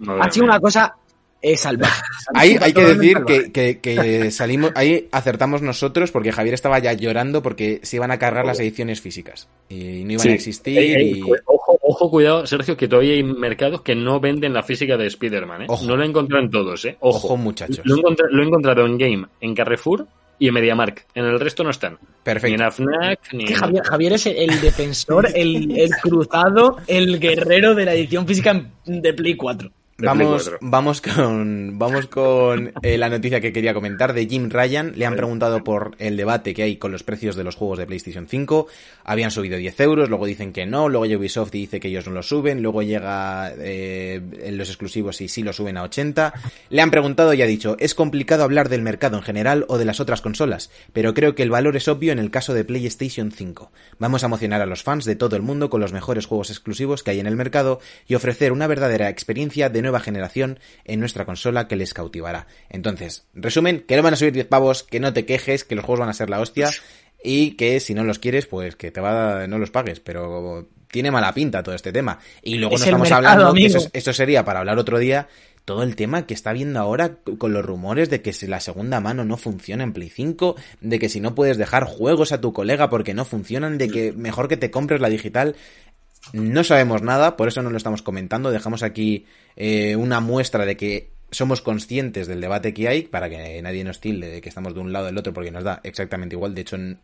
madre Ha sido mía. una cosa eh, salvaje. Ahí hay que decir que, que- que salimos, ahí acertamos nosotros porque Javier estaba ya llorando porque se iban a cargar las ediciones físicas y no iban Sí. a existir Ey, ey, y... cu- ojo, ojo, cuidado, Sergio, que todavía hay mercados que no venden la física de Spider-Man, ¿eh? No lo he encontrado en todos, ¿eh? Ojo. Ojo, muchachos. Lo he, encontra- lo he encontrado en Game, en Carrefour y en MediaMark. En el resto no están. Ni Perfecto. en AFNAC, ni en... Javier, Javier es el defensor, el, el cruzado, el guerrero de la edición física de Play 4. Vamos, 4. vamos con, vamos con eh, la noticia que quería comentar de Jim Ryan. Le han preguntado por el debate que hay con los precios de los juegos de PlayStation 5. Habían subido 10 euros, luego dicen que no, luego Ubisoft dice que ellos no lo suben, luego llega eh, en los exclusivos y sí lo suben a 80. Le han preguntado y ha dicho, es complicado hablar del mercado en general o de las otras consolas, pero creo que el valor es obvio en el caso de PlayStation 5. Vamos a emocionar a los fans de todo el mundo con los mejores juegos exclusivos que hay en el mercado y ofrecer una verdadera experiencia de nueva generación en nuestra consola que les cautivará. Entonces, resumen, que no van a subir 10 pavos, que no te quejes, que los juegos van a ser la hostia y que si no los quieres, pues que te va no los pagues, pero tiene mala pinta todo este tema. Y luego Es no estamos mercado, hablando, que eso, es- eso sería para hablar otro día, todo el tema que está viendo ahora con los rumores de que si la segunda mano no funciona en Play 5, de que si no puedes dejar juegos a tu colega porque no funcionan, de que mejor que te compres la digital. No sabemos nada, por eso no lo estamos comentando. Dejamos aquí eh, una muestra de que somos conscientes del debate que hay para que nadie nos tilde de que estamos de un lado o del otro porque nos da exactamente igual. De hecho, no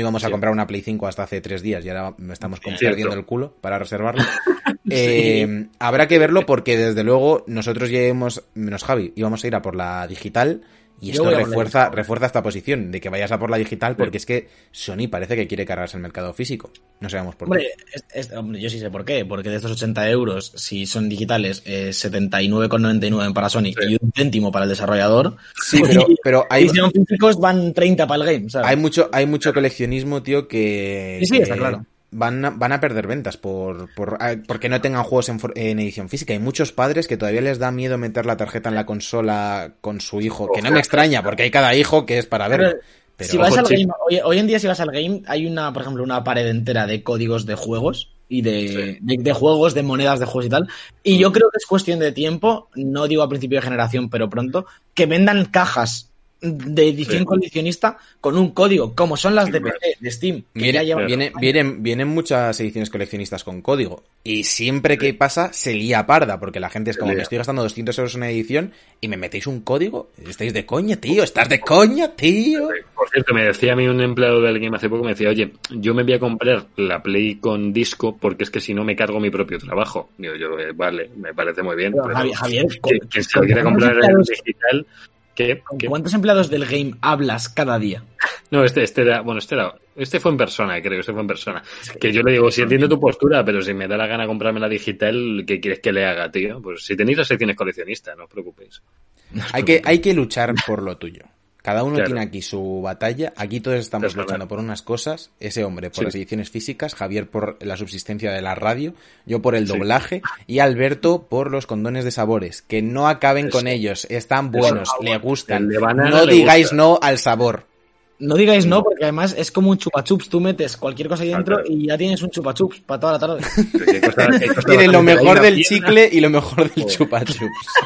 íbamos a Sí. comprar una Play 5 hasta hace tres días y ahora me estamos como Cierto. perdiendo el culo para reservarlo. Eh, habrá que verlo porque desde luego nosotros ya hemos, menos Javi, íbamos a ir a por la digital y esto refuerza, refuerza esta posición de que vayas a por la digital porque es que Sony parece que quiere cargarse el mercado físico. No sabemos por qué. Hombre, es- es- hombre, yo sí sé por qué. Porque de estos 80 euros, si son digitales, eh, 79,99 para Sony y un céntimo para el desarrollador. Sí, pero, pero hay, si son físicos, van 30 para el game. ¿sabes? hay mucho, hay mucho coleccionismo, tío, que, Sí, sí, que está claro. Van a, van a perder ventas por, por ah, porque no tengan juegos en, en edición física. Hay muchos padres que todavía les da miedo meter la tarjeta en la consola con su hijo, que no me extraña, porque hay cada hijo que es para verlo. Pero, si vas ojo, al chico. game, hoy, hoy en día si vas al game, hay una, por ejemplo, una pared entera de códigos de juegos y de, de, de juegos, de monedas de juegos y tal. Y yo creo que es cuestión de tiempo, no digo a principio de generación, pero pronto, que vendan cajas de edición Sí. coleccionista con un código, como son las de PC, de Steam. que Viene- ya llevan- viene- vienen, vienen muchas ediciones coleccionistas con código. Y siempre que pasa, se lía parda, porque la gente es como, me estoy gastando 200 euros en una edición y me metéis un código. ¿Estáis de coña, tío? ¿Estás de coña, tío? Por cierto, me decía a mí un empleado del game hace poco, me decía, oye, yo me voy a comprar la Play con disco porque es que si no me cargo mi propio trabajo. Digo yo, eh, vale, me parece muy bien. Pero, pero Javi- Javier, que- ¿con- quien se lo quiera comprar en digital, ¿qué? ¿Con ¿Qué? cuántos empleados del game hablas cada día? No, este, este era, bueno, este era, este fue en persona, creo, este fue en persona. Que yo le digo, si entiendo tu postura, pero si me da la gana comprarme la digital, ¿qué quieres que le haga, tío? Pues si tenéis las secciones coleccionistas, no os preocupéis. Hay que, hay que luchar por lo tuyo. Cada uno Claro. tiene aquí su batalla. Aquí todos estamos luchando por unas cosas. Ese hombre por Sí. las ediciones físicas, Javier por la subsistencia de la radio, yo por el Sí. doblaje y Alberto por los condones de sabores. Que no acaben con ellos. Están buenos, le gustan. No digáis gusta. no al sabor. No digáis no, porque además es como un chupachups. Tú metes cualquier cosa ahí dentro y ya tienes un chupachups para toda la tarde. Tienen lo mejor del chicle y lo mejor del Joder. chupa chups.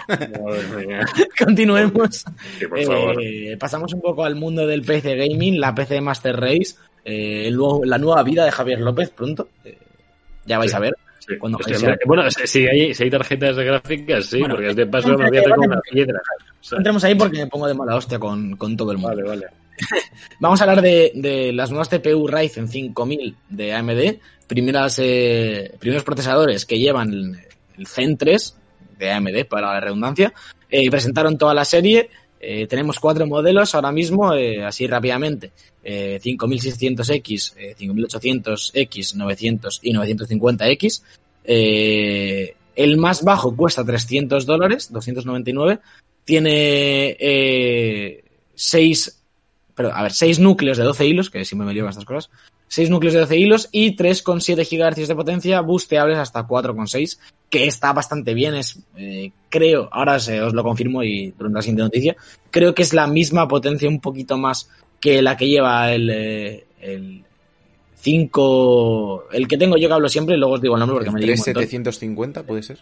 piedra. Madre mía. Continuemos. Sí, por favor. Eh, pasamos un poco al mundo del PC Gaming, la PC Master Race, eh, el nuevo- la nueva vida de Javier López pronto. Eh, ya vais Sí. a ver. Sí, Cuando bueno, si hay, si hay tarjetas gráficas, sí, Bueno, porque de paso no, me voy a una piedra. O sea, entremos ahí porque me pongo de mala hostia con, con todo el mundo. vale, vale. Vamos a hablar de, de las nuevas CPU Ryzen 5000 de AMD, primeras, eh, primeros procesadores que llevan el, Zen 3 de AMD para la redundancia. Eh, presentaron toda la serie. Eh, tenemos cuatro modelos ahora mismo, eh, así rápidamente. Eh, 5600X, eh, 5800X, 900 y 950X. Eh, el más bajo cuesta 300 dólares, 299. Tiene eh, 6 pero a ver, 6 núcleos de 12 hilos, que siempre me con estas cosas, 6 núcleos de 12 hilos y 3,7 GHz de potencia, boosteables hasta 4,6, que está bastante bien, es, eh, creo, ahora se, os lo confirmo y durante la siguiente noticia, creo que es la misma potencia, un poquito más que la que lleva el, eh, el 5, el que tengo yo que hablo siempre, y luego os digo el nombre porque me lío un montón. 3750 puede ser.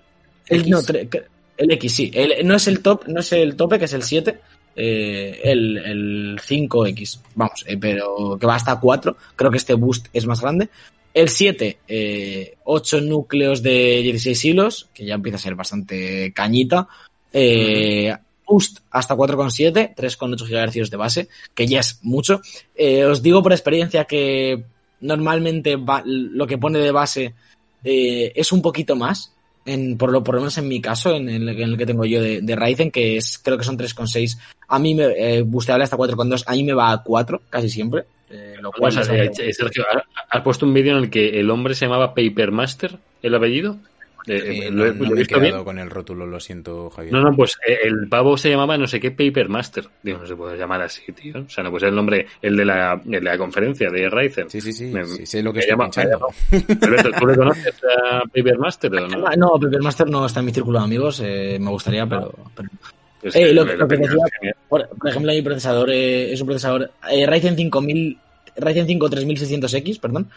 El, X. no, tre- el X, sí. El- no es el top, no es el tope, que es el 7. Eh, el, el 5X. Vamos, eh, pero que va hasta 4. Creo que este boost es más grande. El 7, eh, 8 núcleos de 16 hilos, que ya empieza a ser bastante cañita. Eh, Boost hasta 4,7, 3,8 GHz de base, que ya es mucho. Eh, os digo por experiencia que normalmente va- lo que pone de base eh, es un poquito más, en, por, lo, por lo menos en mi caso, en el, en el que tengo yo de, de Ryzen, que es creo que son 3,6. A mí me eh, busteable hasta 4,2, a mí me va a 4 casi siempre. eh, lo cual Vamos a es ver, bastante- eh, Sergio, ¿ha- ¿has puesto un vídeo en el que el hombre se llamaba Papermaster, el apellido? Eh, no, ¿Lo he, no he me he visto quedado bien? con el rótulo, lo siento, Javier. No, no, pues eh, el pavo se llamaba no sé qué Papermaster. Digo, no se puede llamar así, tío. O sea, no puede ser el nombre, el de la, el de la conferencia de Ryzen. Sí, sí, sí, Me- sí, sé lo que estoy llama-. Alberto, ¿tú le conoces a Papermaster o no? No, Papermaster no está en mi círculo de amigos, eh, me gustaría, pero, pero Pues, Eh, lo- me lo que tenía decía- genial. Por, por ejemplo, mi procesador eh, es un procesador eh, Ryzen 5000, Ryzen 5 3600X, perdón.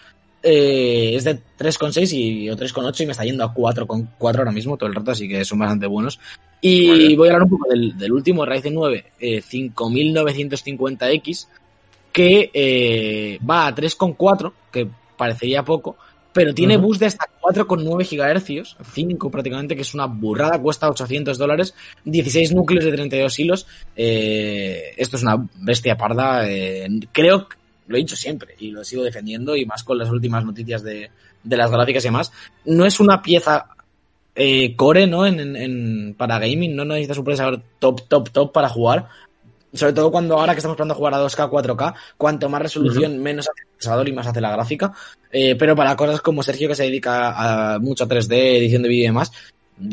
Eh, es de 3,6 y o 3,8 y me está yendo a 4,4 ahora mismo todo el rato, así que son bastante buenos. Y Vale. voy a hablar un poco del, del último Ryzen 9 eh, 5950X que eh, va a 3,4, que parecería poco, pero tiene Ujú. boost de hasta 4,9 GHz, 5 prácticamente, que es una burrada, cuesta 800 dólares, 16 núcleos de 32 hilos. eh, esto es una bestia parda. eh, creo, que- lo he dicho siempre y lo sigo defendiendo, y más con las últimas noticias de, de las gráficas y demás. No es una pieza eh, core, ¿no? En, en- en- para gaming, no necesitas un procesador top, top, top para jugar. Sobre todo cuando ahora que estamos probando jugar a 2K, 4K, cuanto más resolución, menos hace el procesador y más hace la gráfica. Eh, pero para cosas como Sergio, que se dedica a mucho a 3D, edición de vídeo y demás,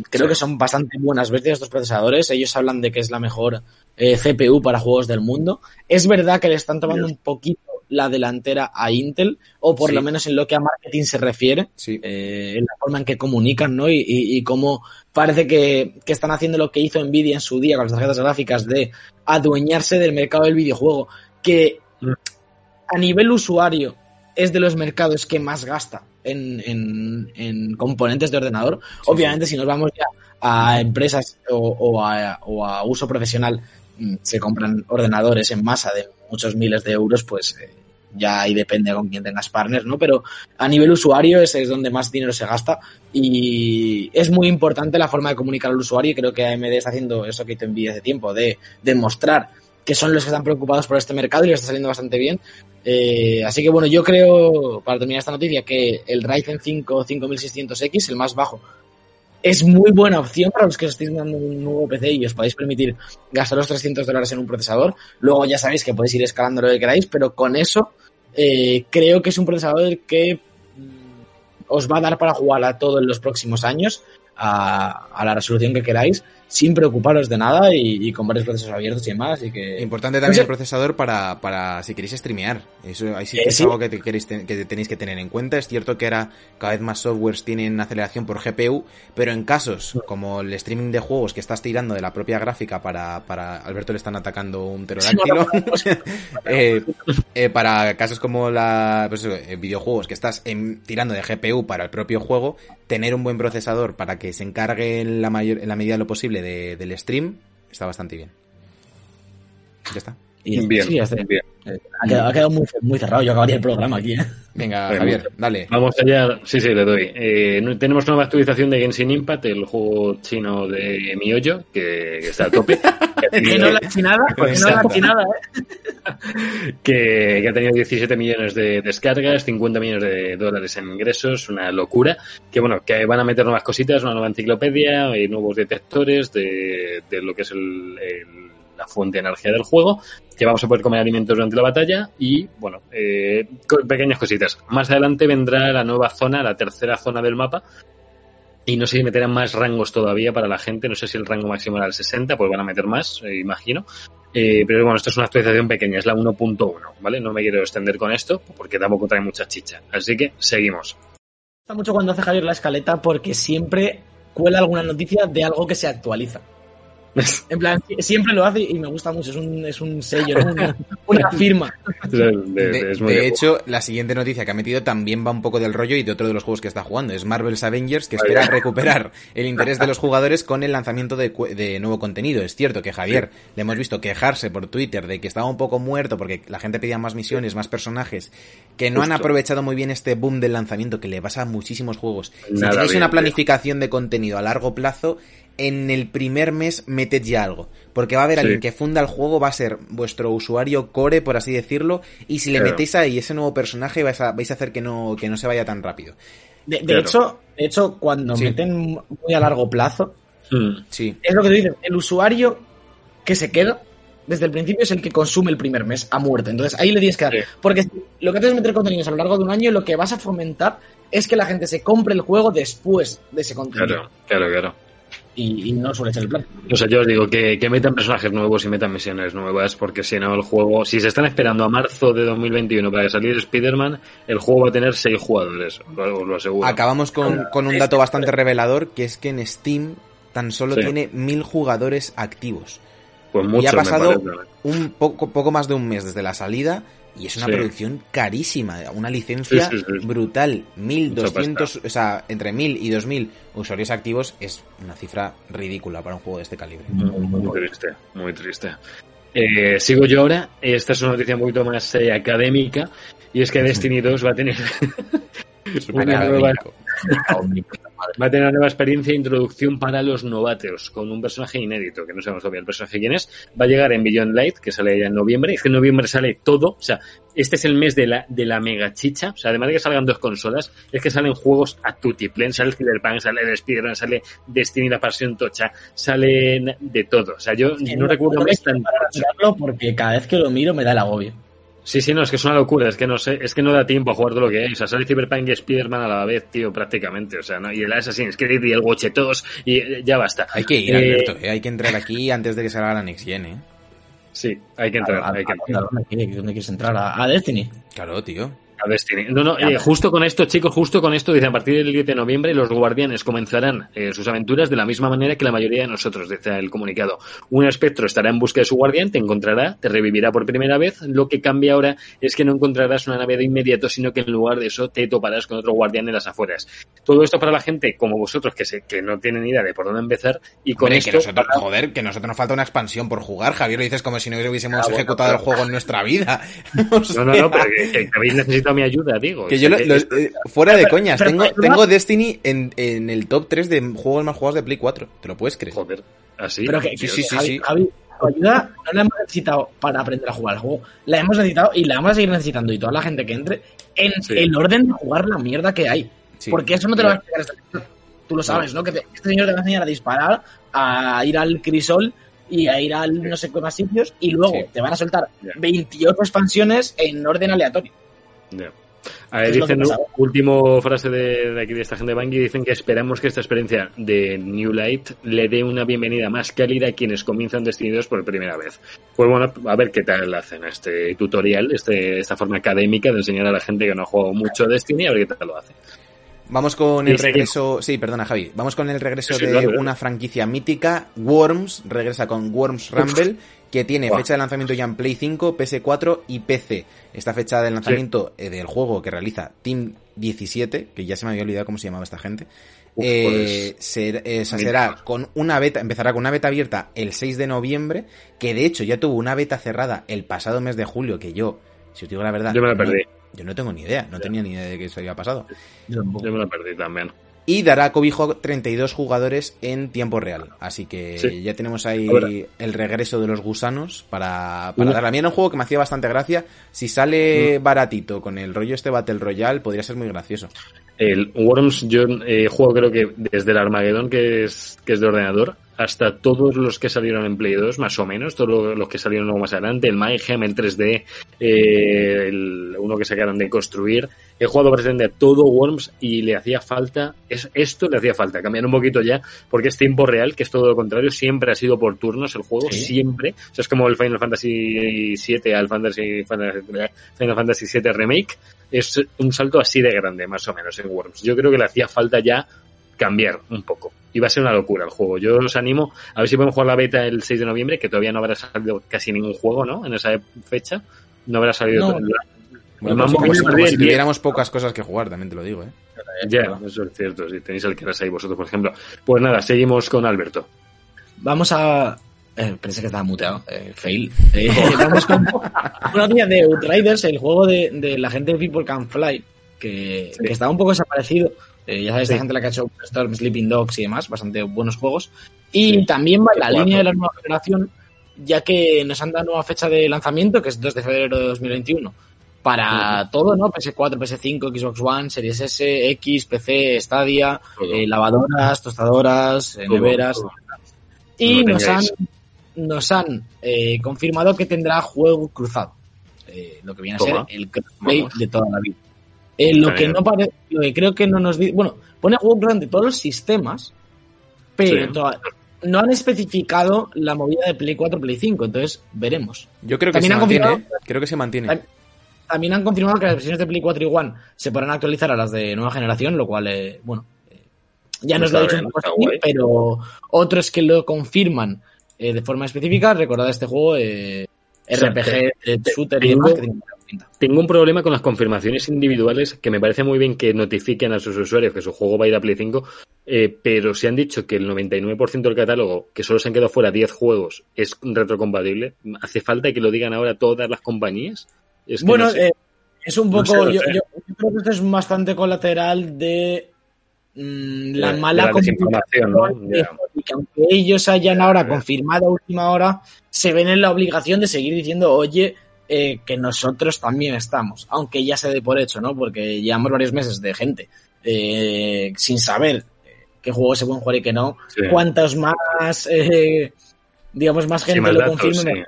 creo Sí. que son bastante buenas bestias estos procesadores. Ellos hablan de que es la mejor eh, CPU para juegos del mundo. Es verdad que le están tomando un poquito la delantera a Intel, o por Sí. lo menos en lo que a marketing se refiere Sí. eh, en la forma en que comunican, ¿no? Y, y, y cómo parece que, que están haciendo lo que hizo Nvidia en su día con las tarjetas gráficas de adueñarse del mercado del videojuego, que Mm. a nivel usuario es de los mercados que más gasta en, en- en componentes de ordenador. Obviamente, si nos vamos ya a empresas o, o a, o a uso profesional, se compran ordenadores en masa de muchos miles de euros, pues eh, ya ahí depende con quién tengas partners, ¿no? Pero a nivel usuario ese es donde más dinero se gasta y es muy importante la forma de comunicar al usuario y creo que AMD está haciendo eso que hizo Nvidia hace tiempo, de demostrar que son los que están preocupados por este mercado y les está saliendo bastante bien. Eh, así que bueno, yo creo, para terminar esta noticia, que el Ryzen 5 5600X, el más bajo, es muy buena opción para los que os estéis dando un nuevo PC y os podéis permitir gastar los 300 dólares en un procesador. Luego ya sabéis que podéis ir escalando lo que queráis, pero con eso eh, creo que es un procesador que mm, os va a dar para jugar a todo en los próximos años, a, a la resolución que queráis. Sin preocuparos de nada y, y con varios procesos abiertos y demás. Y que... Importante también el procesador para, para si queréis streamear. Eso ahí sí que Eh, es sí. algo que, te queréis que tenéis que tener en cuenta. Es cierto que ahora cada vez más softwares tienen aceleración por GPU, pero en casos como el streaming de juegos que estás tirando de la propia gráfica para, para Alberto le están atacando un pterodáctilo. Eh, eh, para casos como la pues eh, videojuegos que estás en- tirando de GPU para el propio juego, tener un buen procesador para que se encargue en la mayor en la medida de lo posible de- del stream está bastante bien. Ya está. y- Bien, sí. Ha quedado, ha quedado muy, muy cerrado. Yo acabaría el programa aquí. ¿eh? Venga. Javier, dale. Vamos allá. Sí, sí, le doy. Eh, tenemos nueva actualización de Genshin Impact, el juego chino de Miyoyo, que, que está a tope. que, no la chinada, que no la chinada, ¿eh? Que- ha tenido 17 millones de descargas, 50 millones de dólares en ingresos, una locura. Que bueno, que van a meter nuevas cositas, una nueva enciclopedia, y nuevos detectores de, lo que es el- la fuente de energía del juego, que vamos a poder comer alimentos durante la batalla y, bueno, eh, pequeñas cositas. Más adelante vendrá la nueva zona, la tercera zona del mapa, y no sé si meterán más rangos todavía para la gente. No sé si el rango máximo era el 60, pues van a meter más, eh, imagino. Eh, pero bueno, esto es una actualización pequeña, es la 1.1, ¿vale? No me quiero extender con esto porque tampoco trae mucha chicha. Así que seguimos. Me gusta mucho cuando hace Javier la escaleta porque siempre cuela alguna noticia de algo que se actualiza. En plan, siempre lo hace y me gusta mucho. Es un, es un sello, ¿no? una, una firma. De, hecho, la siguiente noticia que ha metido también va un poco del rollo y de otro de los juegos que está jugando. Es Marvel's Avengers, que espera recuperar el interés de los jugadores con el lanzamiento de, nuevo contenido. Es cierto que Javier le hemos visto quejarse por Twitter de que estaba un poco muerto porque la gente pedía más misiones, más personajes, que no han aprovechado muy bien este boom del lanzamiento que le pasa a muchísimos juegos. Si Nada tenéis bien, una tío. planificación de contenido a largo plazo, en el primer mes meted ya algo. Porque va a haber Sí. alguien que funda el juego, va a ser vuestro usuario core, por así decirlo, y si le Claro. metéis ahí ese nuevo personaje vais a, vais a hacer que no, que no se vaya tan rápido. De, de Claro. hecho, de hecho, cuando Sí. meten muy a largo plazo, Mm, Sí. es lo que tú dices, el usuario que se queda desde el principio es el que consume el primer mes a muerte. Entonces ahí le tienes que dar. Sí. Porque si lo que haces es meter contenidos a lo largo de un año, lo que vas a fomentar es que la gente se compre el juego después de ese contenido. claro, claro, claro. Y, y no suele ser el plan. O sea, yo os digo que, que metan personajes nuevos y metan misiones nuevas, porque si no, el juego, si se están esperando a marzo de 2021 para que saliera Spider-Man, el juego va a tener seis jugadores, lo- os lo aseguro. Acabamos con, con un dato bastante revelador, que es que en Steam tan solo Sí. tiene mil jugadores activos. Pues mucho y ha pasado un poco, poco más de un mes desde la salida y es una Sí. producción carísima, una licencia Sí, sí, brutal. Mucha 1200, o sea, entre 1000 y 2000 usuarios activos es una cifra ridícula para un juego de este calibre. Muy triste, muy triste. Eh, sigo yo ahora. Esta es una noticia un poquito más eh, académica. Y es que Destiny 2 va a tener una nueva, va a tener una nueva experiencia de introducción para los novatos, con un personaje inédito, que no sabemos todavía el personaje quién es. Va a llegar en Beyond Light, que sale ya en noviembre. Es que en noviembre sale todo. O sea, este es el mes de la, de la mega chicha. O sea, además de que salgan dos consolas, es que salen juegos a tutiplen. Sale el Cyberpunk, sale el Spider-Man, sale Destiny, la pasión tocha, sale de todo. O sea, yo no recuerdo me mes tan porque cada vez que lo miro me da el agobio. Sí, sí, no, es que es una locura, es que no sé, es que no da tiempo a jugar todo lo que hay. O sea, sale Cyberpunk y Spider-Man a la vez, tío, prácticamente. O sea, ¿no? Y el Assassin's Creed y el Watch 2 y eh, ya basta. Hay que ir, Eh, Alberto, ¿eh? hay que entrar aquí antes de que salga la Next Gen, ¿eh? Sí, hay que entrar, ¿A, hay que dónde quieres entrar? ¿A, a Destiny? Claro, tío. Destiny. No, no, eh, justo con esto, chicos, justo con esto, dice, a partir del 10 de noviembre los guardianes comenzarán eh, sus aventuras de la misma manera que la mayoría de nosotros, dice el comunicado. Un espectro estará en busca de su guardián, te encontrará, te revivirá por primera vez. Lo que cambia ahora es que no encontrarás una nave de inmediato, sino que en lugar de eso te toparás con otro guardián en las afueras. Todo esto para la gente como vosotros, que, se, que no tienen idea de por dónde empezar, y con Hombre, esto... que nosotros, joder, que nosotros nos falta una expansión por jugar. Javier lo dices como si no hubiésemos Ah, bueno, ejecutado pero- el juego en nuestra vida. No, no, no, pero que habéis necesitado mi ayuda, digo. Que yo, lo- lo- eh, fuera de coñas, tengo, Destiny en, en el top 3 de juegos más jugados de Play 4. ¿Te lo puedes creer? Joder, así. Pero que, Sí, que- sí, sí, Javi, sí. Javi, tu ayuda no la hemos necesitado para aprender a jugar al juego. La hemos necesitado y la vamos a seguir necesitando y toda la gente que entre en Sí. el orden de jugar la mierda que hay. Sí. Porque eso no te lo va a explicar este. Tú lo sabes, ¿no? Que te- este señor te va a enseñar a disparar, a ir al crisol y a ir al no sé qué más sitios y luego Sí. te van a soltar Ya. 28 expansiones en orden aleatorio. Ya. A ver, dicen, último frase de, de aquí de esta gente de Bungie, dicen que esperamos que esta experiencia de New Light le dé una bienvenida más cálida a quienes comienzan Destiny 2 por primera vez. Pues bueno, a ver qué tal hacen este tutorial, este, esta forma académica de enseñar a la gente que no ha jugado mucho Destiny, a ver qué tal lo hace. Vamos con Sí, el sí. regreso. Sí, perdona, Javi. Vamos con el regreso Sí, sí, de una franquicia mítica. Worms regresa con Worms Rumble, que tiene fecha de lanzamiento ya en Play 5, PS4 y PC. Esta fecha de lanzamiento eh, del juego que realiza Team 17, que ya se me había olvidado cómo se llamaba esta gente. Uf, eh, pues, ser- eh, será con una beta, empezará con una beta abierta el 6 de noviembre, que de hecho ya tuvo una beta cerrada el pasado mes de julio, que yo, si os digo la verdad, Yo me la no- perdí. Yo no tengo ni idea, no tenía ni idea de que eso había pasado. Yo me la perdí también. Y dará cobijo a 32 jugadores en tiempo real. Así que Sí. ya tenemos ahí el regreso de los gusanos para, para Una- darle. A mí era un juego que me hacía bastante gracia. Si Mm. sale baratito con el rollo este Battle Royale, podría ser muy gracioso. El Worms, yo eh, juego creo que desde el Armageddon, que es, que es de ordenador, hasta todos los que salieron en Play 2, más o menos, todos lo- los que salieron luego más adelante, el Mayhem, el 3D, eh, el, uno que sacaron de construir. He jugado presente a todo Worms y le hacía falta, es, esto le hacía falta, cambiar un poquito ya, porque es tiempo real, que es todo lo contrario, siempre ha sido por turnos el juego, Sí. siempre. O sea, es como el Final Fantasy VII al Fantasy, Final Fantasy VII Remake, es un salto así de grande, más o menos, en Worms. Yo creo que le hacía falta ya cambiar un poco. Iba a ser una locura el juego. Yo os animo a ver si podemos jugar la beta el 6 de noviembre, que todavía no habrá salido casi ningún juego, ¿no? En esa fecha. No habrá salido. No. Bueno, pues como, si- como tuviéramos pocas cosas que jugar, también te lo digo, ¿eh? Ya, eso es cierto. Si tenéis el que ahí vosotros, por ejemplo. Pues nada, seguimos con Alberto. Vamos a. Eh, pensé que estaba muteado. Eh, fail. Eh, vamos con una noticia de Outriders, el juego de, de la gente de People Can Fly, que, Sí. que estaba un poco desaparecido. Eh, ya sabes, Sí. esta gente la que ha hecho Storm, Sleeping Dogs y demás, bastante buenos juegos. Y Sí. también va en la línea de la nueva generación, ya que nos han dado nueva fecha de lanzamiento, que es 2 de febrero de 2021. Para todo, ¿no? PS4, PS5, Xbox One, Series S, X, PC, Stadia, eh, lavadoras, tostadoras, eh, Todo, neveras. todo. Y No nos han, nos han eh, confirmado que tendrá juego cruzado. Lo que viene a ser el crossplay de toda la vida. Eh, lo que no pare- lo que creo que no nos dice, bueno, pone juego de todos los sistemas, pero Sí. toda- no han especificado la movida de Play 4 Play 5, entonces veremos. Yo creo que También se han mantiene, confirmado- ¿eh? Creo que se mantiene. También- También han confirmado que las versiones de Play 4 y One se podrán actualizar a las de nueva generación, lo cual, eh, bueno, eh, ya nos lo ha dicho un pero otros que lo confirman eh, de forma específica, recordad este juego eh, sea, RPG, shooter y demás, que tiene. Tengo un problema con las confirmaciones individuales que me parece muy bien que notifiquen a sus usuarios que su juego va a ir a Play 5, eh, pero si han dicho que el 99% del catálogo, que solo se han quedado fuera 10 juegos, es retrocompatible, ¿hace falta que lo digan ahora todas las compañías? Es que Bueno, no sé. eh, es un poco. no yo, sé. yo- yo creo que esto es bastante colateral de mm, la mala la desinformación, ¿no? Sony, que aunque ellos hayan ahora confirmado a última hora, se ven en la obligación de seguir diciendo, oye, eh, que nosotros también estamos, aunque ya se dé por hecho, ¿no? Porque llevamos varios meses de gente eh, sin saber eh, qué juegos se pueden jugar y qué no. Sí. Cuantos más, eh, digamos, más Sí, gente más lo datos, confirme, sí.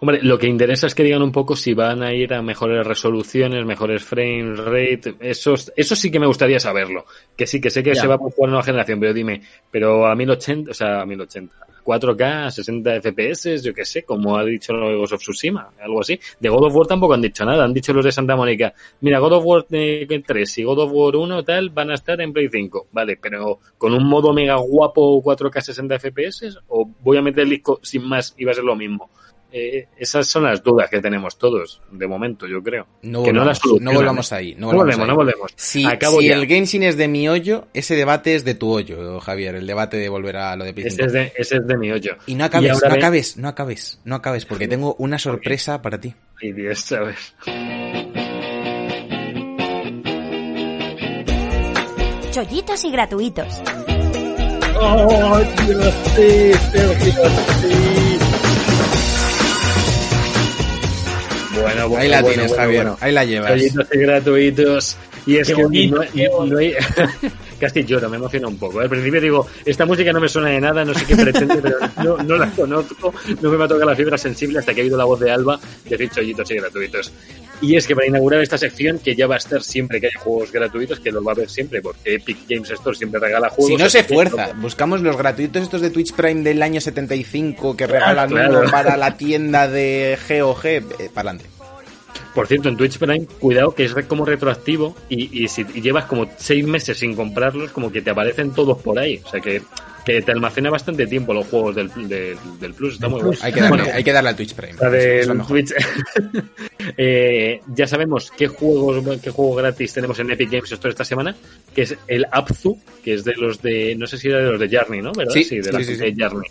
Hombre, lo que interesa es que digan un poco si van a ir a mejores resoluciones, mejores frame rate. Eso, eso sí que me gustaría saberlo. Que sí, que sé que Ya. se va a jugar nueva generación, pero dime, pero a 1080, o sea, a 1080, 4K, 60 FPS, yo qué sé, como ha dicho los of Tsushima, algo así. De God of War tampoco han dicho nada, han dicho los de Santa Mónica, mira, God of War eh, 3 y God of War 1 tal van a estar en Play 5, vale, pero con un modo mega guapo 4K 60 FPS o voy a meter el disco sin más y va a ser lo mismo. Eh, esas son las dudas que tenemos todos, de momento, yo creo. No que no volvamos, las no volvamos ahí. No volvemos, ahí. no volvemos. Si, Acabo si el Genshin es de mi hoyo, ese debate es de tu hoyo, Javier. El debate de volver a lo de Play Ese 5. es de, ese es de mi hoyo. Y no acabes, Y no ve- acabes, no acabes, no acabes, porque tengo una sorpresa para ti. Ay, Dios, ¿sabes? Chollitos y gratuitos. ¡Oh, Dios, sí, Sergio, sí! Bueno, bueno, Ahí la bueno, tienes, bueno, Javier. bueno. Ahí la llevas. Proyectos y gratuitos. Y es Qué que bonito, no, qué no hay- casi lloro, me emociona un poco. Al principio digo, esta música no me suena de nada, no sé qué pretende, pero no, no la conozco, no me va a tocar la fibra sensible hasta que he oído la voz de Alba decir chollitos y gratuitos. Y es que para inaugurar esta sección, que ya va a estar siempre que haya juegos gratuitos, que los va a haber siempre, porque Epic Games Store siempre regala juegos. Si no se fuerza, buscamos los gratuitos estos de Twitch Prime del año 75 que regalan claro. uno para la tienda de GOG, eh, para adelante. Por cierto, en Twitch Prime, cuidado que es como retroactivo y, y si y llevas como seis meses sin comprarlos, como que te aparecen todos por ahí. O sea que, que te almacena bastante tiempo los juegos del, del, del Plus. Está muy bueno. Hay que darle, Bueno, hay que darle al Twitch Prime. La de. Twitch. Eh, ya sabemos qué juegos qué juego gratis tenemos en Epic Games Store esta semana, que es el Abzu, que es de los de no sé si era de los de Journey, ¿no? ¿Verdad? Sí, de sí, la sí, gente sí. de Journey.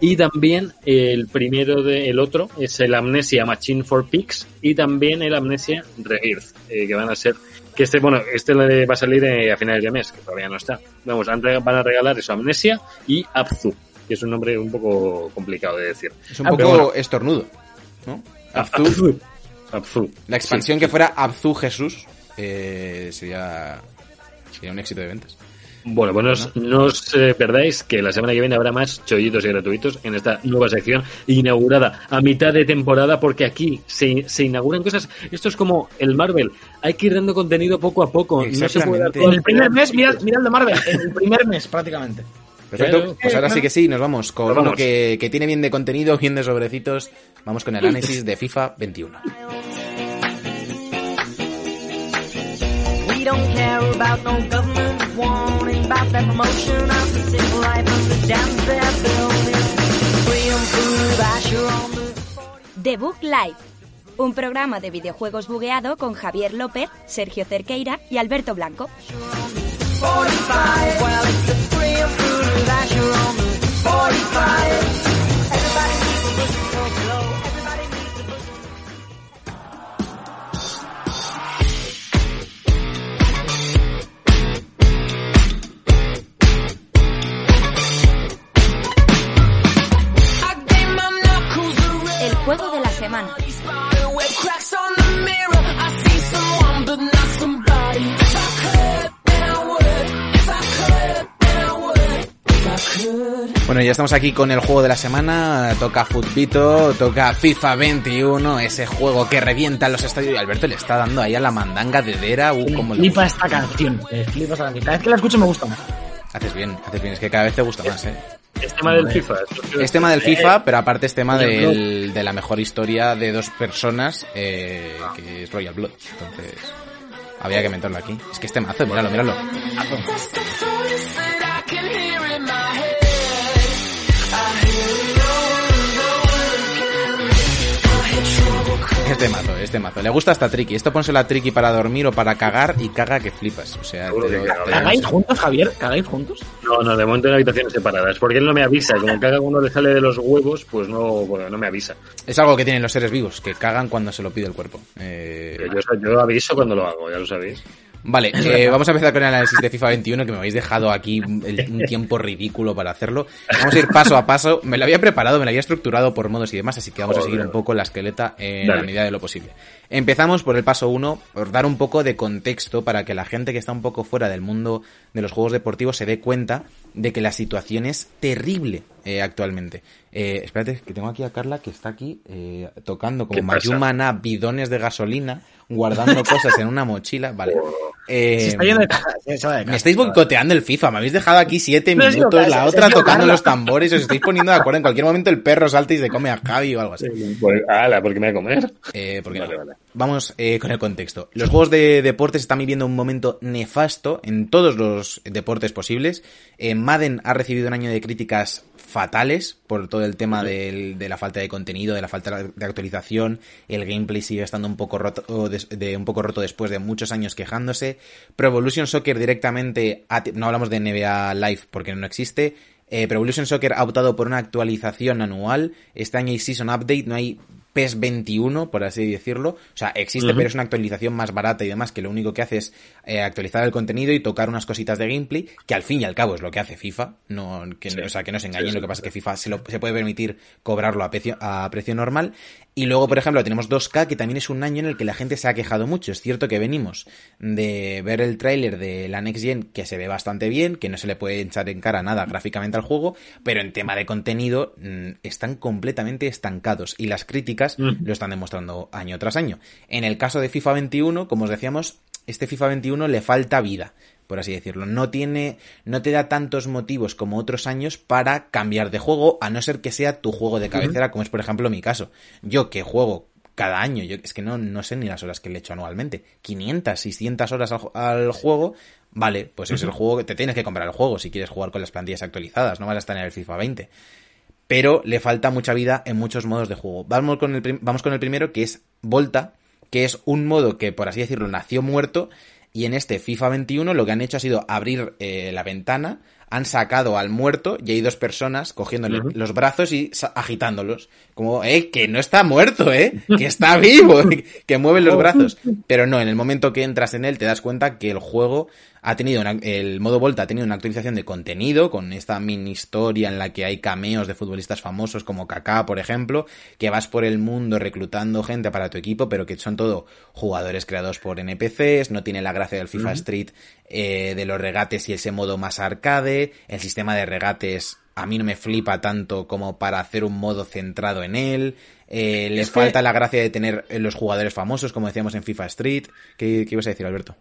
Y también el primero de el otro es el Amnesia Machine for Pigs y también el Amnesia Rebirth, eh, que van a ser que este bueno, este va a salir eh, a finales de mes, que todavía no está. Vamos, van a regalar eso Amnesia y Abzu, que es un nombre un poco complicado de decir. Es un poco bueno. estornudo. ¿no? Abzu, Abzu. Abzu. la expansión que fuera Abzu Jesús eh, sería, sería un éxito de ventas. Bueno, pues no os, no os, eh, perdáis que la semana que viene habrá más chollitos y gratuitos en esta nueva sección inaugurada a mitad de temporada porque aquí se, se inauguran cosas. Esto es como el Marvel. Hay que ir dando contenido poco a poco. No se puede dar todo En el primer mes, mirad, mirad de Marvel, en el primer mes prácticamente. Perfecto, pues ahora sí que sí, nos vamos con Nos uno que, que tiene bien de contenido, bien de sobrecitos. Vamos con el análisis de FIFA 21. We don't care about no government warning about that promotion of the civil life of the jams they're building. Freedom food, Asher on the The Book Live, un programa de videojuegos bugueado con Javier López, Sergio Cerqueira y Alberto Blanco. 45. Well, estamos aquí con el juego de la semana. Toca Futbito, toca FIFA 21, ese juego que revienta los estadios. Y Alberto le está dando ahí a la mandanga de Dera. Uh, le flipa esta canción. Flipa esta canción. Cada vez que la escucho me gusta más. Haces bien, haces bien. Es que cada vez te gusta más, ¿eh? Es tema del FIFA. Es tema del FIFA, pero aparte es tema del- de la mejor historia de dos personas, eh, que es Royal Blood. Entonces, había que meterlo aquí. Es que este mazo, míralo, míralo. Este mazo, este mazo. Le gusta hasta Tricky. Esto pónselo a Tricky para dormir o para cagar y caga que flipas. O sea, te lo- caga. lo- ¿Cagáis juntos, Javier? ¿Cagáis juntos? No, no, de momento en habitaciones separadas. Porque él no me avisa. Como cada uno le sale de los huevos, pues no, bueno, no me avisa. Es algo que tienen los seres vivos, que cagan cuando se lo pide el cuerpo. Eh, Pero yo, yo aviso cuando lo hago, ya lo sabéis. Vale, eh, vamos a empezar con el análisis de FIFA 21, que me habéis dejado aquí el- un tiempo ridículo para hacerlo. Vamos a ir paso a paso. Me lo había preparado, me lo había estructurado por modos y demás, así que vamos a seguir un poco la esqueleta en Dale. la medida de lo posible. Empezamos por el paso 1, por dar un poco de contexto para que la gente que está un poco fuera del mundo de los juegos deportivos se dé cuenta de que la situación es terrible eh, actualmente. Eh, espérate, que tengo aquí a Carla que está aquí eh, tocando como. Mayumana bidones de gasolina, guardando cosas en una mochila. Vale. Eh, Se está yendo de casa. Se va de casa. me estáis boicoteando el FIFA, me habéis dejado aquí siete No, minutos, la otra tocando los tambores, os estáis poniendo de acuerdo. En cualquier momento el perro salta y se come a Javi o algo así. Pues, ala, porque me voy a comer. Eh, ¿por qué Vale, no? vale. Vamos eh, con el contexto. Los juegos de deportes están viviendo un momento nefasto en todos los deportes posibles. Eh, Madden ha recibido un año de críticas fatales por todo el tema del- de la falta de contenido, de la falta de actualización. El gameplay sigue estando un poco roto, de, un poco roto después de muchos años quejándose. Pro Evolution Soccer directamente, no hablamos de NBA Live porque no existe. Eh, Pro Evolution Soccer ha optado por una actualización anual. Este año hay Season Update, no hay PES 21, por así decirlo. O sea, existe, pero es una actualización más barata y demás, que lo único que hace es eh, actualizar el contenido y tocar unas cositas de gameplay, que al fin y al cabo es lo que hace FIFA. No, que, Sí. O sea, que no se engañen, Sí, sí. lo que pasa es que FIFA se, lo- se puede permitir cobrarlo a precio, a precio normal. Y luego, por ejemplo, tenemos 2K, que también es un año en el que la gente se ha quejado mucho. Es cierto que venimos de ver el tráiler de la Next Gen, que se ve bastante bien, que no se le puede echar en cara nada gráficamente al juego, pero en tema de contenido mm, están completamente estancados. Y las críticas lo están demostrando año tras año. En el caso de FIFA 21, como os decíamos, este FIFA 21 le falta vida, por así decirlo. No tiene, no te da tantos motivos como otros años para cambiar de juego, a no ser que sea tu juego de cabecera, como es por ejemplo mi caso. Yo que juego cada año, yo es que no, no sé ni las horas que le echo anualmente. 500, 600 horas al juego, vale, pues es el juego que te tienes que comprar el juego si quieres jugar con las plantillas actualizadas, no vas a estar en el FIFA 20 pero le falta mucha vida en muchos modos de juego. Vamos con el, vamos con el primero, que es Volta, que es un modo que, por así decirlo, nació muerto, y en este FIFA 21 lo que han hecho ha sido abrir eh, la ventana, han sacado al muerto y hay dos personas cogiéndole los brazos y agitándolos. Como, eh, que no está muerto, eh, que está vivo, que mueve los brazos. Pero no, en el momento que entras en él te das cuenta que el juego ha tenido una- el modo Volta ha tenido una actualización de contenido con esta mini historia en la que hay cameos de futbolistas famosos como Kaká, por ejemplo, que vas por el mundo reclutando gente para tu equipo, pero que son todo jugadores creados por NPCs, no tiene la gracia del FIFA Street eh, de los regates y ese modo más arcade, el sistema de regates a mí no me flipa tanto como para hacer un modo centrado en él. Eh, le que- falta la gracia de tener los jugadores famosos, como decíamos en FIFA Street. ¿Qué, qué ibas a decir, Alberto?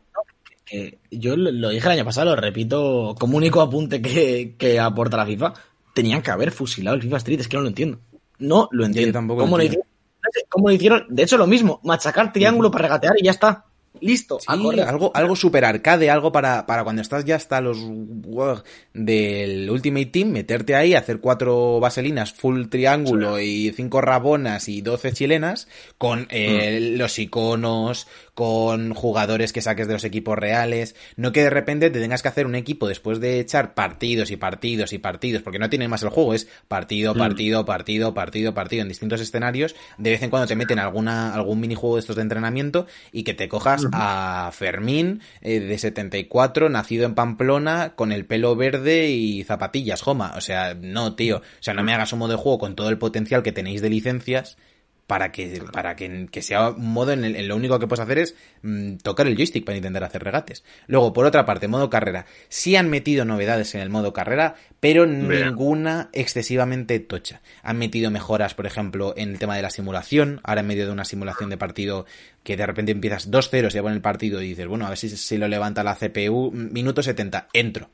Que yo lo, lo dije el año pasado, lo repito, como único apunte que, que aporta la FIFA, tenían que haber fusilado el FIFA Street, es que no lo entiendo. No lo entiendo. tampoco ¿Cómo, lo entiendo. hicieron? No sé ¿Cómo lo hicieron? De hecho, lo mismo, machacar triángulo para regatear y ya está. Listo, a Sí, correr. algo, algo super arcade, algo para, para cuando estás ya hasta los del Ultimate Team, meterte ahí, hacer cuatro vaselinas full triángulo y cinco rabonas y doce chilenas, con eh, los iconos, con jugadores que saques de los equipos reales, no que de repente te tengas que hacer un equipo después de echar partidos y partidos y partidos, porque no tiene más el juego, es partido, partido, partido, partido, partido en distintos escenarios, de vez en cuando te meten alguna, algún minijuego de estos de entrenamiento y que te cojas a Fermín eh, de 74, nacido en Pamplona, con el pelo verde y zapatillas, Joma. O sea, no, tío. O sea, no me hagas un modo de juego con todo el potencial que tenéis de licencias para que, para que, que sea un modo en el en lo único que puedes hacer es mm, tocar el joystick para intentar hacer regates. Luego, por otra parte, modo carrera. Sí han metido novedades en el modo carrera, pero ninguna excesivamente tocha. Han metido mejoras, por ejemplo, en el tema de la simulación. Ahora en medio de una simulación de partido que de repente empiezas 2-0, se pone el partido y dices, bueno, a ver si, si lo levanta la CPU, mm, minuto 70, entro.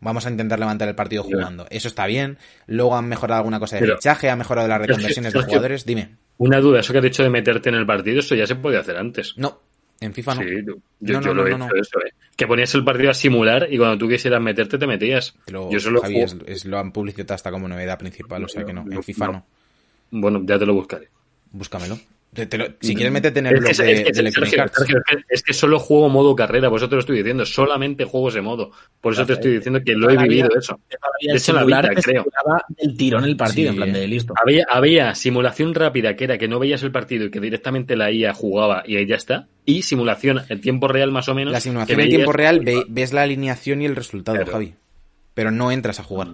Vamos a intentar levantar el partido jugando. Eso está bien. Luego han mejorado alguna cosa de Pero- fichaje, han mejorado las reconversiones de jugadores. Dime. Una duda, eso que has dicho de meterte en el partido, eso ya se podía hacer antes. No, en FIFA no. Sí, yo, No, yo lo he hecho eso, eh. Que ponías el partido a simular y cuando tú quisieras meterte te metías. Lo- yo solo Javi, es, es- lo han publicitado hasta como novedad principal, o sea que no. En FIFA no. Bueno, ya te lo buscaré. Búscamelo. Te- te lo- si quieres métete en el Es blog que, de, es que- de Electronic Sergio, Arts. Sergio, es que- es que solo juego modo carrera, por eso te lo estoy diciendo, solamente juego ese modo. Por eso te estoy diciendo que lo he vivido eso. De hecho, la te creo. el tirón el partido, Sí, en plan de listo. Había, había simulación rápida, que era que no veías el partido y que directamente la IA jugaba y ahí ya está. Y simulación en tiempo real más o menos. La simulación en tiempo real ve- ves la alineación y el resultado, Claro. Javi. Pero no entras a jugar.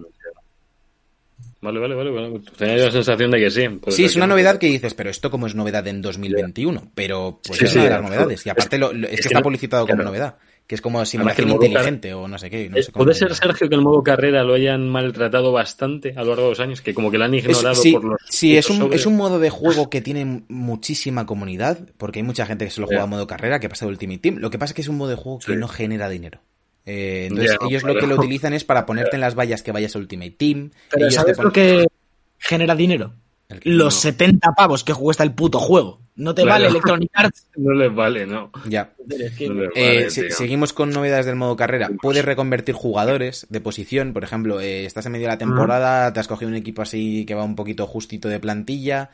Vale, vale, vale. vale. Tenía yo la sensación de que sí. Sí, es una no. novedad que dices, pero esto como es novedad en 2021, pero pues Sí, es sí, una de las novedades. Y aparte lo- lo- es, es que, que está no- publicitado como novedad, que es como el modo inteligente o no sé qué. no Eh, sé cómo ¿Puede ser. Sergio, que el modo carrera lo hayan maltratado bastante a lo largo de los años? Que como que lo han Es- ignorado sí, por los... sí, es un, es un modo de juego que tiene muchísima comunidad, porque hay mucha gente que se lo juega a modo carrera, que ha pasado Ultimate Team. Lo que pasa es que es un modo de juego que no genera dinero. Eh, entonces ellos lo que lo utilizan es para ponerte en las vallas que vayas a Ultimate Team. Pero ellos te ¿sabes ponen- lo que genera dinero? Los no- 70 pavos que cuesta el puto juego. No te Claro. vale Electronic Arts. No les vale, ¿no. Ya. No Eh, vale, se- tío. seguimos con novedades del modo carrera. Puedes reconvertir jugadores de posición. Por ejemplo, eh, estás en medio de la temporada, te has cogido un equipo así que va un poquito justito de plantilla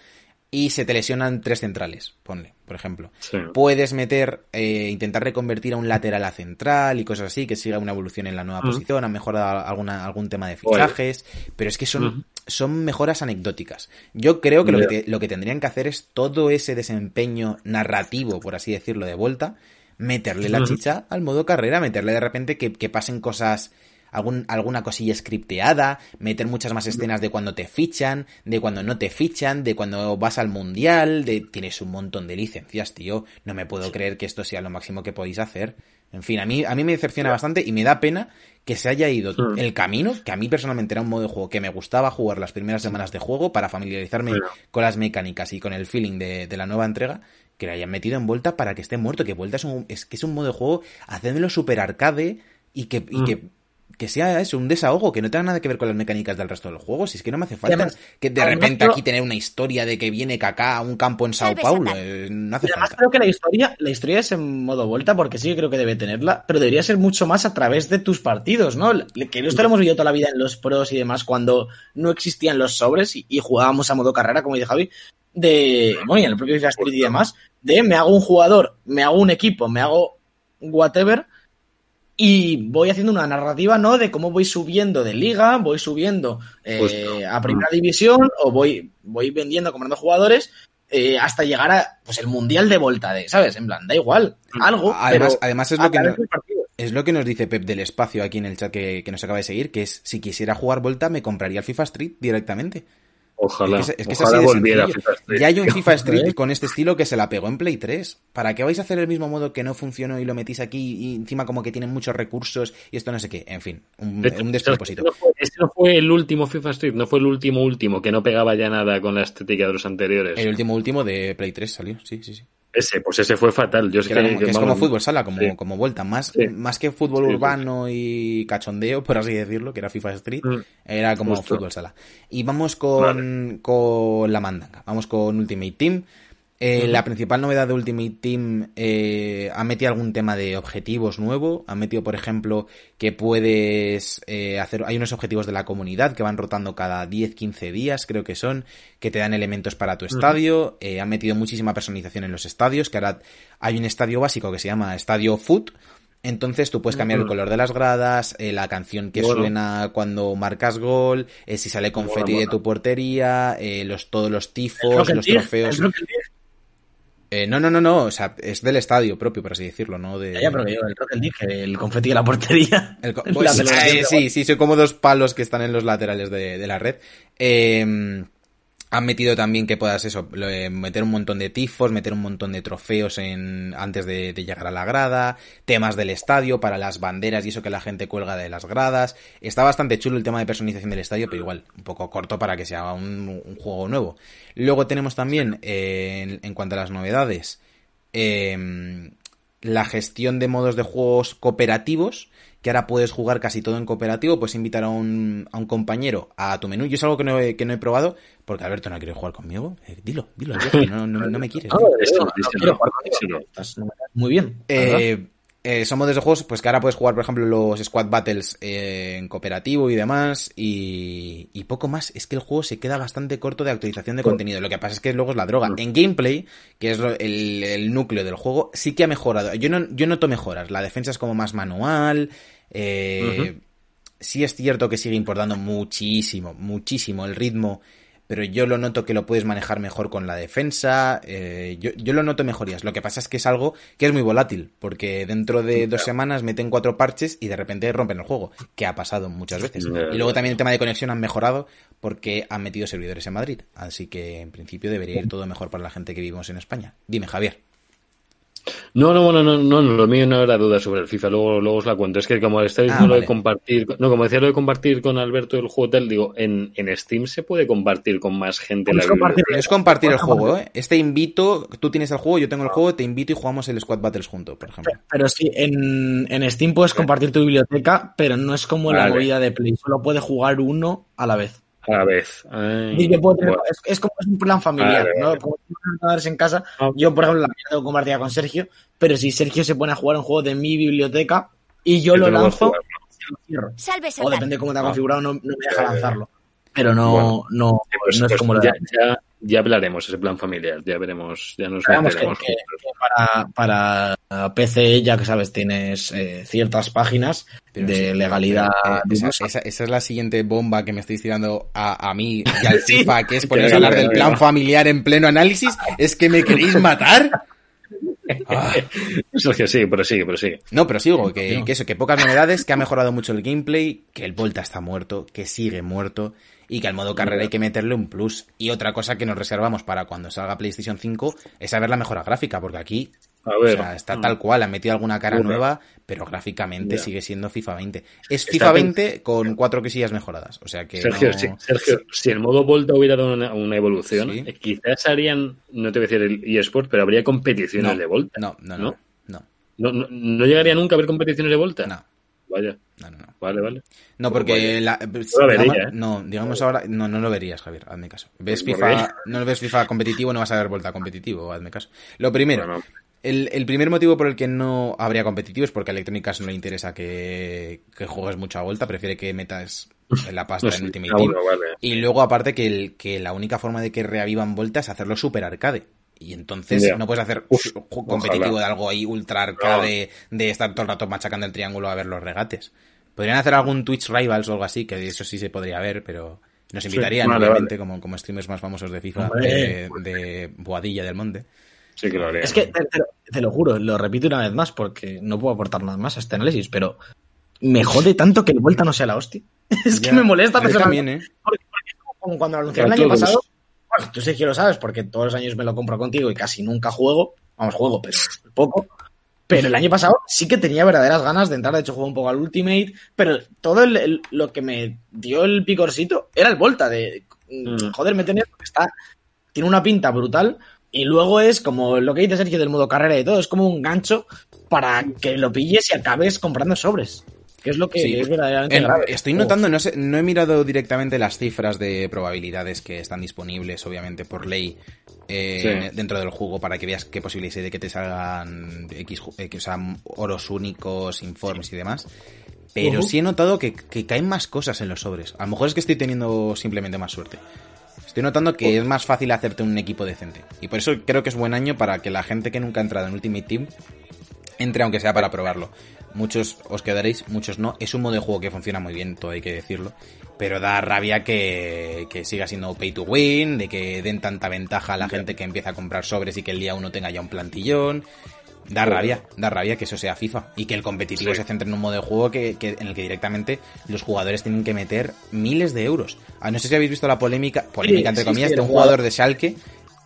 y se te lesionan tres centrales, ponle, por ejemplo. Sí. Puedes meter, eh, intentar reconvertir a un lateral a central y cosas así, que siga una evolución en la nueva Ujú. posición, han mejorado alguna, algún tema de Oye. fichajes, pero es que son, son mejoras anecdóticas. Yo creo que, lo, que te- lo que tendrían que hacer es todo ese desempeño narrativo, por así decirlo, de vuelta, meterle la chicha al modo carrera, meterle de repente que, que pasen cosas algún, alguna cosilla scripteada, meter muchas más escenas de cuando te fichan, de cuando no te fichan, de cuando vas al mundial, de tienes un montón de licencias, tío. No me puedo creer que esto sea lo máximo que podéis hacer. En fin, a mí, a mí me decepciona bastante y me da pena que se haya ido Mm. el camino, que a mí personalmente era un modo de juego que me gustaba jugar las primeras semanas de juego para familiarizarme con las mecánicas y con el feeling de, de la nueva entrega, que le hayan metido en vuelta para que esté muerto, que vuelta es, un, es que es un modo de juego, hacedmelo super arcade y que, y Mm. que, que sea eso, un desahogo, que no tenga nada que ver con las mecánicas del resto del juego, si es que no me hace falta además- que de repente creo- aquí tener una historia de que viene Kaká a un campo en Sao Paulo, eh, no hace Y además falta. creo que la historia, la historia es en modo vuelta, porque sí que creo que debe tenerla, pero debería ser mucho más a través de tus partidos, ¿no? Que esto lo hemos vivido toda la vida en los pros y demás, cuando no existían los sobres y, y jugábamos a modo carrera, como dice Javi, de, bueno, y en el propio FIFA Street y demás, de me hago un jugador, me hago un equipo, me hago whatever, y voy haciendo una narrativa, ¿no? De cómo voy subiendo de liga, voy subiendo eh, a primera división, o voy, voy vendiendo, comprando jugadores, eh, hasta llegar a pues el mundial de volta de, ¿sabes? En plan, da igual, algo. Además, pero además es lo que través no- del partido. Es lo que nos dice Pep del espacio aquí en el chat que, que nos acaba de seguir, que es si quisiera jugar Volta me compraría el FIFA Street directamente. Ojalá, es que, es- es que es ojalá así de volviera. FIFA Street. Ya hay un FIFA Street Joder. con este estilo que se la pegó en Play 3. ¿Para qué vais a hacer el mismo modo que no funcionó y lo metís aquí y encima como que tienen muchos recursos y esto no sé qué? En fin, un, hecho, un Este despropósito. no fue- Este no fue el último FIFA Street, no fue el último último, que no pegaba ya nada con la estética de los anteriores. El último último de Play 3 salió, sí, sí, sí. Ese, pues ese fue fatal. Yo es Que, es como fútbol sala, como, sí. como vuelta. Más, Sí. más que fútbol Sí, urbano y cachondeo, por así decirlo, que era FIFA Street, Mm. era como Justo. fútbol sala. Y vamos con, con la mandanga. Vamos con Ultimate Team. Eh, La principal novedad de Ultimate Team eh, ha metido algún tema de objetivos nuevo. Ha metido, por ejemplo, que puedes eh, hacer. Hay unos objetivos de la comunidad que van rotando cada 10-15 días, creo que son, que te dan elementos para tu estadio. Eh, han metido muchísima personalización en los estadios, que ahora hay un estadio básico que se llama Estadio Foot. Entonces tú puedes cambiar el color de las gradas, eh, la canción que Bueno. suena cuando marcas gol, eh, si sale confeti de tu portería, eh, los, todos los tifos, los trofeos. Eh, no, no, no, no, o sea, es del estadio propio, por así decirlo, ¿no? De... Ya, ya, pero digo, el Rocket League, el confeti de la portería. El co- pues, eh, sí, sí, son como dos palos que están en los laterales de, de la red. Eh, han metido también que puedas eso, eh, meter un montón de tifos, meter un montón de trofeos antes de, llegar a la grada, temas del estadio para las banderas y eso que la gente cuelga de las gradas. Está bastante chulo el tema de personalización del estadio, pero igual, un poco corto para que sea un, un juego nuevo. Luego tenemos también, en, cuanto a las novedades, eh, la gestión de modos de juegos cooperativos, que ahora puedes jugar casi todo en cooperativo, puedes invitar a un, a un compañero a tu menú. Yo es algo que no he, que no he probado, porque Alberto no quiere jugar conmigo. Eh, dilo, dilo, Alberto, no, no, no me quieres. No, tío. Díselo, no, no díselo, quiero jugar contigo. díselo. Estás muy bien. Eh, eh, son modos de juegos, pues que ahora puedes jugar, por ejemplo, los Squad Battles eh, en cooperativo y demás, y, y poco más. Es que el juego se queda bastante corto de actualización de contenido. Lo que pasa es que luego es la droga. En gameplay, que es el, el núcleo del juego, sí que ha mejorado. Yo no, yo noto mejoras. La defensa es como más manual. Eh, Sí es cierto que sigue importando muchísimo, muchísimo el ritmo, pero yo lo noto que lo puedes manejar mejor con la defensa. eh, yo, yo lo noto mejorías. Lo que pasa es que es algo que es muy volátil, porque dentro de dos semanas meten cuatro parches y de repente rompen el juego, que ha pasado muchas veces. Y luego también el tema de conexión han mejorado porque han metido servidores en Madrid. Así que en principio debería ir todo mejor para la gente que vivimos en España. Dime, Javier. No, no, bueno, no, no, lo mío no era duda sobre el FIFA, luego, luego os la cuento. Es que como estáis Ah, lo de compartir, no, como decía lo de compartir con Alberto el juego tal, digo, en, en Steam se puede compartir con más gente la Puedes compartir-. Es compartir el juego, ¿eh? Este invito, tú tienes el juego, yo tengo el juego, te invito y jugamos el Squad Battles juntos, por ejemplo. Pero sí, en, en Steam puedes compartir tu biblioteca, pero no es como la movida de Play. Solo puede jugar uno a la vez. A la vez. Ay, Y que puedo tener- bueno. es, es como es un plan familiar, Vale, ¿no? vale. Como fueran en casa. Ah. Yo, por ejemplo, la mía tengo compartida con Sergio, pero si Sergio se pone a jugar un juego de mi biblioteca y yo lo lanzo, jugar, lo cierro. Salve O depende de cómo te ha Ah. configurado, no, no me deja ya. lanzarlo. Pero no, Bueno. no, pues- no es pues como lo ya, de ya, ya hablaremos ese plan familiar, ya veremos, ya nos Digamos que, que- que para, para PC, ya que sabes, tienes eh, ciertas páginas Pero de sí, legalidad. pero, eh, esa, esa- esa es la siguiente bomba que me estáis tirando a, a mí y al Sí. FIFA, que es poneros Que a hablar del plan familiar en pleno análisis. ¿Es que me queréis matar? Sergio, sí, pero sí, pero sí. No, pero sigo, que, que eso, que pocas novedades, que ha mejorado mucho el gameplay, que el Volta está muerto, que sigue muerto, y que al modo carrera hay que meterle un plus. Y otra cosa que nos reservamos para cuando salga PlayStation 5 es saber la mejora gráfica, porque aquí A ver. o sea, está tal cual, han metido alguna cara nueva, pero gráficamente Ya. sigue siendo FIFA 20. Es Está FIFA bien. 20 con cuatro cosillas mejoradas, o sea que Sergio, no- sí, Sergio, si el modo Volta hubiera dado una, una evolución, Sí. eh, quizás harían, no te voy a decir el eSport, pero habría competiciones no, de Volta. no, no, no, ¿No? no, No, no, no llegaría nunca a haber competiciones de Volta. no, Vaya, no, no, no. vale, vale. No, Pues porque la, lo vería, ¿eh? no, digamos ahora, no, no lo verías, Javier, hazme caso. Ves FIFA, no ves FIFA competitivo, no vas a ver vuelta competitivo, hazme caso. Lo primero, Bueno, el, el primer motivo por el que no habría competitivo es porque a Electronic Arts no le interesa que, que juegues mucho a vuelta, prefiere que metas en la pasta no en Ultimate Team. vale. Y luego, aparte, que, el, que la única forma de que reavivan Volta es hacerlo super arcade. Y entonces no puedes hacer Uf, competitivo ojalá. de algo ahí ultra arcade, de estar todo el rato machacando el triángulo a ver los regates. Podrían hacer algún Twitch Rivals o algo así, que eso sí se podría ver, pero nos invitarían, vale, obviamente, Como, como streamers más famosos de FIFA, de, de Boadilla del Monte. Sí que lo haría. Es que te, te lo- te lo juro, lo repito una vez más porque no puedo aportar nada más a este análisis, pero me jode tanto que el vuelta no sea la hostia. Es que me molesta A mí personalmente. también, ¿eh? Porque, como cuando lo anunciaron el año pasado. Bueno, tú sí que lo sabes, porque todos los años me lo compro contigo y casi nunca juego. Vamos, juego, pero poco. Pero el año pasado sí que tenía verdaderas ganas de entrar. De hecho, jugué un poco al Ultimate. Pero todo el- el- lo que me dio el picorcito era el Volta. De Mm. joder, me tenés porque está. Tiene una pinta brutal. Y luego es como lo que dice Sergio del modo carrera y todo. Es como un gancho para que lo pilles y acabes comprando sobres. Que es lo que Sí. es verdaderamente En- grave. estoy Oh. notando, no, sé, no he mirado directamente las cifras de probabilidades que están disponibles, obviamente, por ley eh, Sí. dentro del juego para que veas qué posibilidades hay de que te salgan X, eh, que, o sea, oros únicos, informes y demás. Pero sí he notado que, que caen más cosas en los sobres. A lo mejor es que estoy teniendo simplemente más suerte. Estoy notando que es más fácil hacerte un equipo decente. Y por eso creo que es buen año para que la gente que nunca ha entrado en Ultimate Team entre aunque sea para probarlo. Muchos os quedaréis, muchos no. Es un modo de juego que funciona muy bien, todo hay que decirlo. Pero da rabia que, que siga siendo pay to win, de que den tanta ventaja a la gente que empieza a comprar sobres y que el día uno tenga ya un plantillón. Da rabia, da rabia que eso sea FIFA. Y que el competitivo Sí. se centre en un modo de juego que, que- en el que directamente los jugadores tienen que meter miles de euros. Ah, no sé si habéis visto la polémica, polémica entre comillas, sí, de un jugador- jugador de Schalke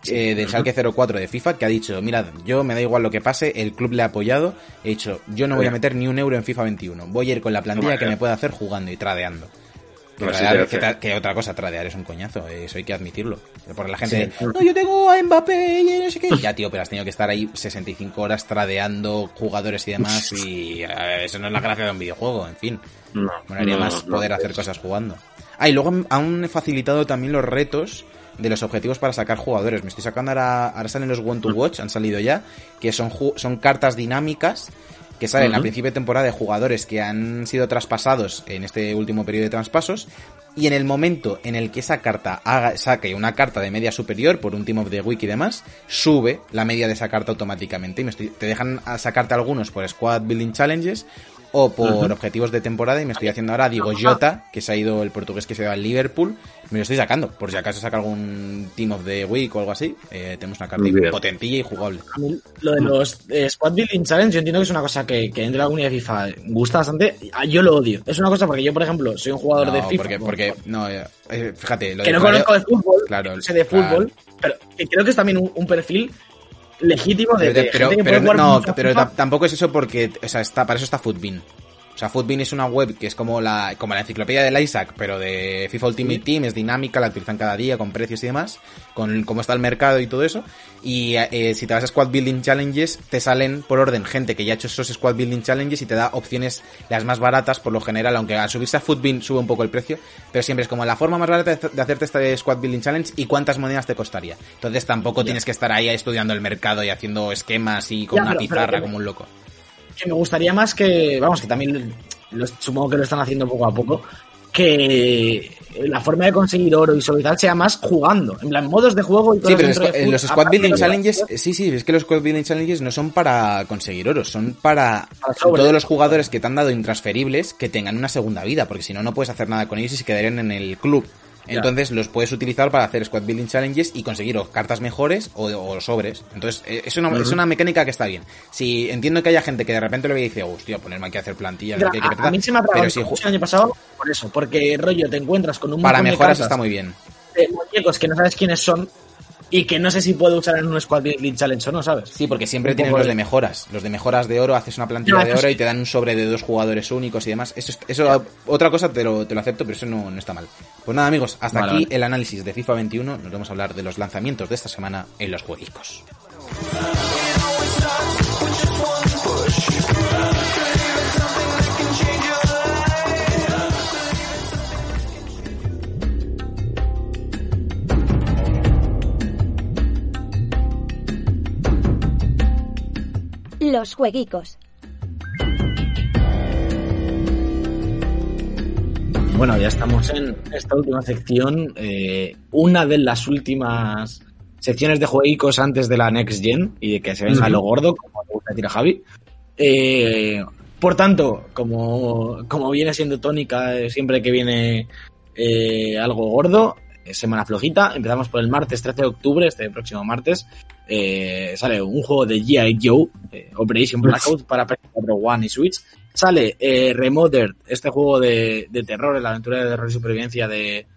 eh, del Schalke 04 de FIFA que ha dicho, mirad, yo me da igual lo que pase, el club le ha apoyado, he dicho, yo no voy a meter ni un euro en FIFA 21, voy a ir con la plantilla que me pueda hacer jugando y tradeando. Que, que tra- que otra cosa, tradear es un coñazo, eso hay que admitirlo. Porque la gente, Sí. no, yo tengo a Mbappé y no sé qué. Ya, tío, pero has tenido que estar ahí 65 horas tradeando jugadores y demás y eh, eso no es la gracia de un videojuego, en fin. No, Molaría no, más poder hacer cosas jugando. Ah, y luego han facilitado también los retos de los objetivos para sacar jugadores. Me estoy sacando ahora, ahora salen los One to Watch, han salido ya, que son, son cartas dinámicas que salen a principio de temporada de jugadores que han sido traspasados en este último periodo de traspasos y en el momento en el que esa carta haga, saque una carta de media superior por un Team of the Week y demás, sube la media de esa carta automáticamente. Y me estoy- te dejan a sacarte algunos por Squad Building Challenges o por objetivos de temporada y me estoy haciendo ahora Diego Jota, que se ha ido el portugués que se va al Liverpool, me lo estoy sacando, por si acaso saca algún Team of the Week o algo así, eh, tenemos una carta potentilla y jugable. Lo de los eh, Squad Building Challenge, yo entiendo que es una cosa que, que dentro de la comunidad de FIFA gusta bastante. Ah, Yo lo odio. Es una cosa porque yo, por ejemplo, soy un jugador No, de FIFA. porque, porque no, eh, eh, fíjate, lo que de no conozco de fútbol, Claro, sé de fútbol, pero creo que es también un, un perfil legítimo de, Pero, de pero- gente que pero puede jugar no, pero tampoco es eso porque, o sea, está, para eso está Footbin. O sea, Footbin es una web que es como la, como la enciclopedia del Isaac, pero de FIFA Ultimate Team, es dinámica, la actualizan cada día con precios y demás, con cómo está el mercado y todo eso. Y eh, si te vas a Squad Building Challenges, te salen por orden gente que ya ha hecho esos Squad Building Challenges y te da opciones las más baratas por lo general, aunque al subirse a Footbin sube un poco el precio, pero siempre es como la forma más barata de hacerte este Squad Building Challenge y cuántas monedas te costaría. Entonces tampoco tienes que estar ahí estudiando el mercado y haciendo esquemas y con Ya, una pero- pero pizarra como un loco. Que me gustaría más que, vamos, que también lo- supongo que lo están haciendo poco a poco, que la forma de conseguir oro y tal sea más jugando, en plan modos de juego y Sí, pero en los Squad Building Challenges, sí, sí, es que los Squad Building Challenges no son para conseguir oro, son para Para sobre. todos los jugadores que te han dado intransferibles que tengan una segunda vida, porque si no, no puedes hacer nada con ellos y se quedarían en el club Entonces los puedes utilizar para hacer squad building challenges y conseguir o cartas mejores o, o sobres. Entonces eh, es una, es una mecánica que está bien. Si entiendo que haya gente que de repente lo ve y dice, hostia, ponerme aquí a hacer plantilla, Mira, que hay que a, a apretar", mí se me ha pero si el año pasado por eso, porque rollo te encuentras con un para de mejoras cartas está muy bien. de muñecos que no sabes quiénes son y que no sé si puedo usar en un Squad Building Challenge o no, ¿sabes? Sí, porque siempre Un tienes los de- mejoras. Los de mejoras de oro, haces una plantilla No, de oro y te dan un sobre de dos jugadores únicos y demás. Eso, es- eso otra cosa te lo, te lo acepto, pero eso no, no está mal. Pues nada, amigos, hasta Vale, aquí vale. el análisis de FIFA 21. Nos vamos a hablar de los lanzamientos de esta semana en los jueguicos. Los jueguicos. Bueno, ya estamos en esta última sección, eh, una de las últimas secciones de jueguicos antes de la Next Gen y de que se venga lo gordo, como le gusta decir a Javi. Eh, por tanto, como, como viene siendo tónica eh, siempre que viene eh, algo gordo, eh, semana flojita, empezamos por el martes 13 de octubre, este próximo martes, eh, sale un juego de G.I. Joe, eh, Operation Blackout para PS4 One y Switch. Sale eh, Remothered, este juego de, de terror, la aventura de terror y supervivencia de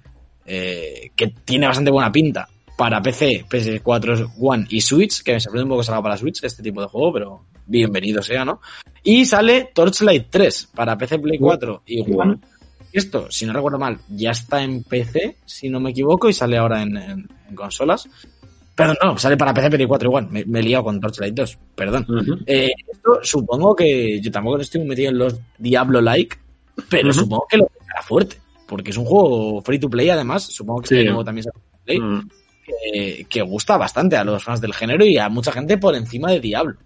que tiene bastante buena pinta para PC, PS4 One y Switch, que me sorprende un poco que salga para Switch este tipo de juego, pero bienvenido sea, ¿no? Y sale Torchlight 3 para PC, Play 4 y One. Esto, si no recuerdo mal, ya está en PC, si no me equivoco, y sale ahora en, en- en consolas. Perdón, no, sale para PC, Play 4 igual. Me, me he liado con Torchlight 2, perdón. Eh, esto supongo que yo tampoco estoy metido en los Diablo-like, pero supongo que lo tendrá fuerte, porque es un juego free to play además, supongo que Sí. este juego también será free to play, Mm. que, que gusta bastante a los fans del género y a mucha gente por encima de Diablo.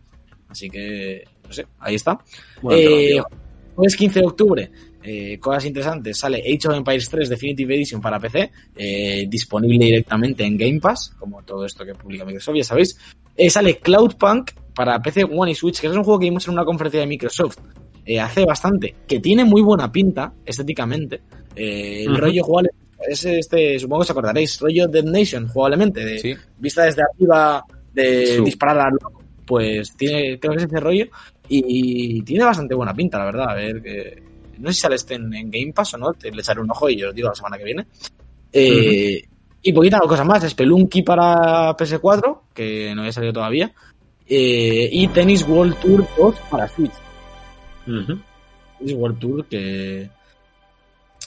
Así que, no sé, ahí está. Bueno, Eh, jueves 15 de octubre, eh, cosas interesantes, sale Age of Empires 3 Definitive Edition para PC, eh, disponible directamente en Game Pass, como todo esto que publica Microsoft, ya sabéis. Eh, sale Cloudpunk para PC, One y Switch, que es un juego que vimos en una conferencia de Microsoft eh, hace bastante, que tiene muy buena pinta estéticamente. El rollo jugable es este, supongo que os acordaréis, rollo Dead Nation, jugablemente, de Sí. vista desde arriba, de Sí. disparar al loco, pues tiene, creo que es ese rollo y tiene bastante buena pinta, la verdad. A ver, que no sé si sale este en, en Game Pass o no, te le echaré un ojo y os digo la semana que viene. Eh, Y poquita cosa más, Spelunky para PS4, que no había salido todavía, eh, y Tennis World Tour 2 para Switch. Tennis World Tour que...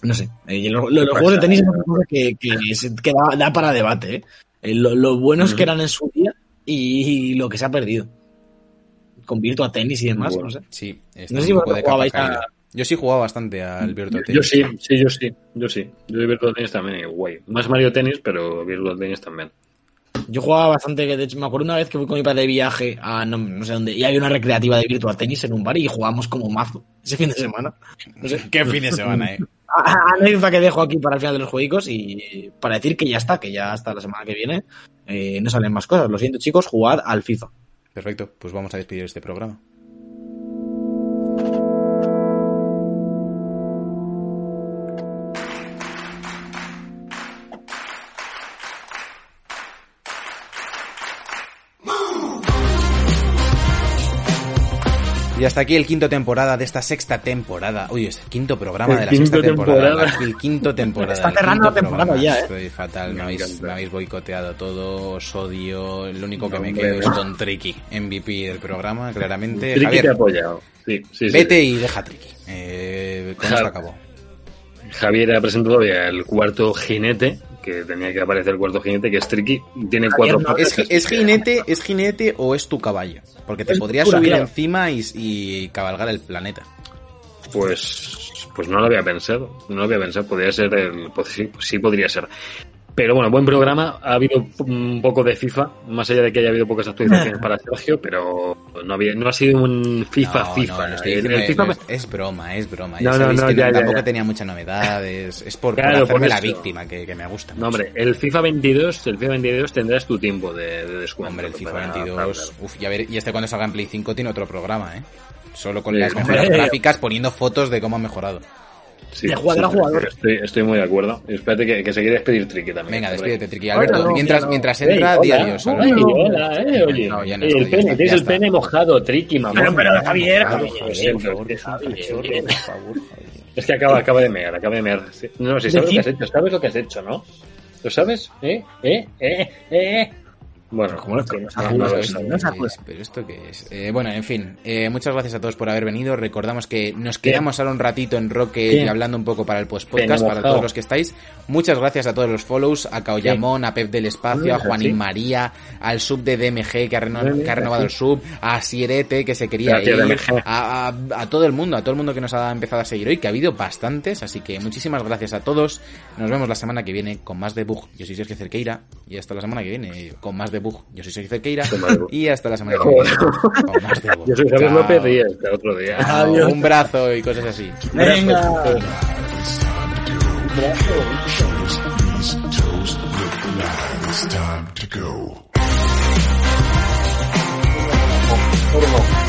No sé, eh, lo- lo- los Pues, juegos de tenis es una cosa que, que, se- que da, da para debate. Lo, lo buenos que eran en su día y, lo que se ha perdido. Con Virtua Tenis y demás, Bueno. no sé. Sí, No sé si capa jugabais a-. Yo sí jugaba bastante al Virtua Yo Tennis. sí, sí, yo sí, yo sí. Yo de Virtual Tennis también, y guay. Más Mario Tennis, pero Virtual Tennis también. Yo jugaba bastante, de hecho me acuerdo una vez que fui con mi padre de viaje a no, no sé dónde, y había una recreativa de Virtual Tenis en un bar y jugamos como mazo ese fin de semana. No sé, Qué fin de semana, eh. anécdota que dejo aquí para el final de los juegos y para decir que ya está, que ya hasta la semana que viene eh, no salen más cosas. Lo siento chicos, jugad al FIFA. Perfecto, pues vamos a despedir este programa. Y hasta aquí el quinto temporada de esta sexta temporada. Uy, es el quinto programa El de la sexta temporada. temporada. El quinto temporada. Está cerrando la temporada programa. ya, ¿eh? Estoy fatal, me Me habéis, encanta. me habéis boicoteado todo, os odio. El único que No, me hombre, quedo es. Don Tricky, MVP del programa, claramente. Tricky te ha Javier, apoyado. Sí, sí, sí. vete y deja Tricky. Eh, con Ja- esto acabó. Javier ha presentado ya el cuarto jinete, que tenía que aparecer el cuarto jinete, que es Tricky. Tiene Javier, cuatro no, ¿Es, jinete, ¿Es jinete o es tu caballo? Porque te Es podrías pura, subir claro. encima y, y cabalgar el planeta. Pues, pues no lo había pensado. No lo había pensado. Podría ser el. Pues sí, pues sí podría ser. Pero bueno, buen programa. Ha habido un poco de FIFA, más allá de que haya habido pocas actualizaciones para Sergio, pero no había, no ha sido un FIFA No, FIFA. no, lo estoy El- diciendo, el FIFA no, es, es broma, es broma. No, ya no, sabéis no, que ya, tampoco ya. tenía mucha novedad. Es, es por, Claro, por la víctima, que, que me gusta. No, mucho. hombre, el FIFA 22, el FIFA 22 tendrás tu tiempo de, de descuento. Hombre, el FIFA para- 22. para- Uf, y, a ver, y este cuando salga en Play 5 tiene otro programa, ¿eh? Solo con Sí, las mejores gráficas poniendo fotos de cómo ha mejorado. Sí, De jugador a sí, jugador. Estoy, estoy muy de acuerdo. Y Espérate que, que se quiere despedir Tricky también. Venga, despídete, Triqui. Alberto, no, mientras, no. mientras Ey, entra, hola, di adiós. Uy, Alberto. hola, eh, oye. No, ya no el estoy, pene, tienes el pene mojado, Tricky, mamá. Pero, pero, Javier, Javier, es que Javier, Es que acaba, acaba de mear, acaba de mear. No, si sabes lo que has hecho, sabes lo que has hecho, ¿no? ¿Lo sabes? ¿Eh? ¿Eh? ¿Eh? ¿Eh? Bueno, ¿Cómo lo sí, sabes? no, Ah, no no lo sabes. sé. Pero esto qué es. Eh, bueno, en fin, eh, muchas gracias a todos por haber venido. Recordamos que nos quedamos ahora un ratito en ¿Qué? y hablando un poco para el post-podcast, Pene para todos los que estáis. Muchas gracias a todos los follows, a Caollamón, a Pep del Espacio, a Ah, Juanín ¿sí? María, al sub de DMG que ha, reno- DMG, que ha renovado el sub, a Sierete que se quería ir, a, a- a todo el mundo, a todo el mundo que nos ha empezado a seguir hoy, que ha habido bastantes, así que muchísimas gracias a todos. Nos vemos la semana que viene con más de Bug. Yo soy Sergio Cerqueira y hasta la semana que viene con más de Bug. Yo soy Sergio Cerqueira y hasta la semana que viene. Yo soy Javier. López y hasta otro día. Adiós. Un brazo y cosas así. Venga. It's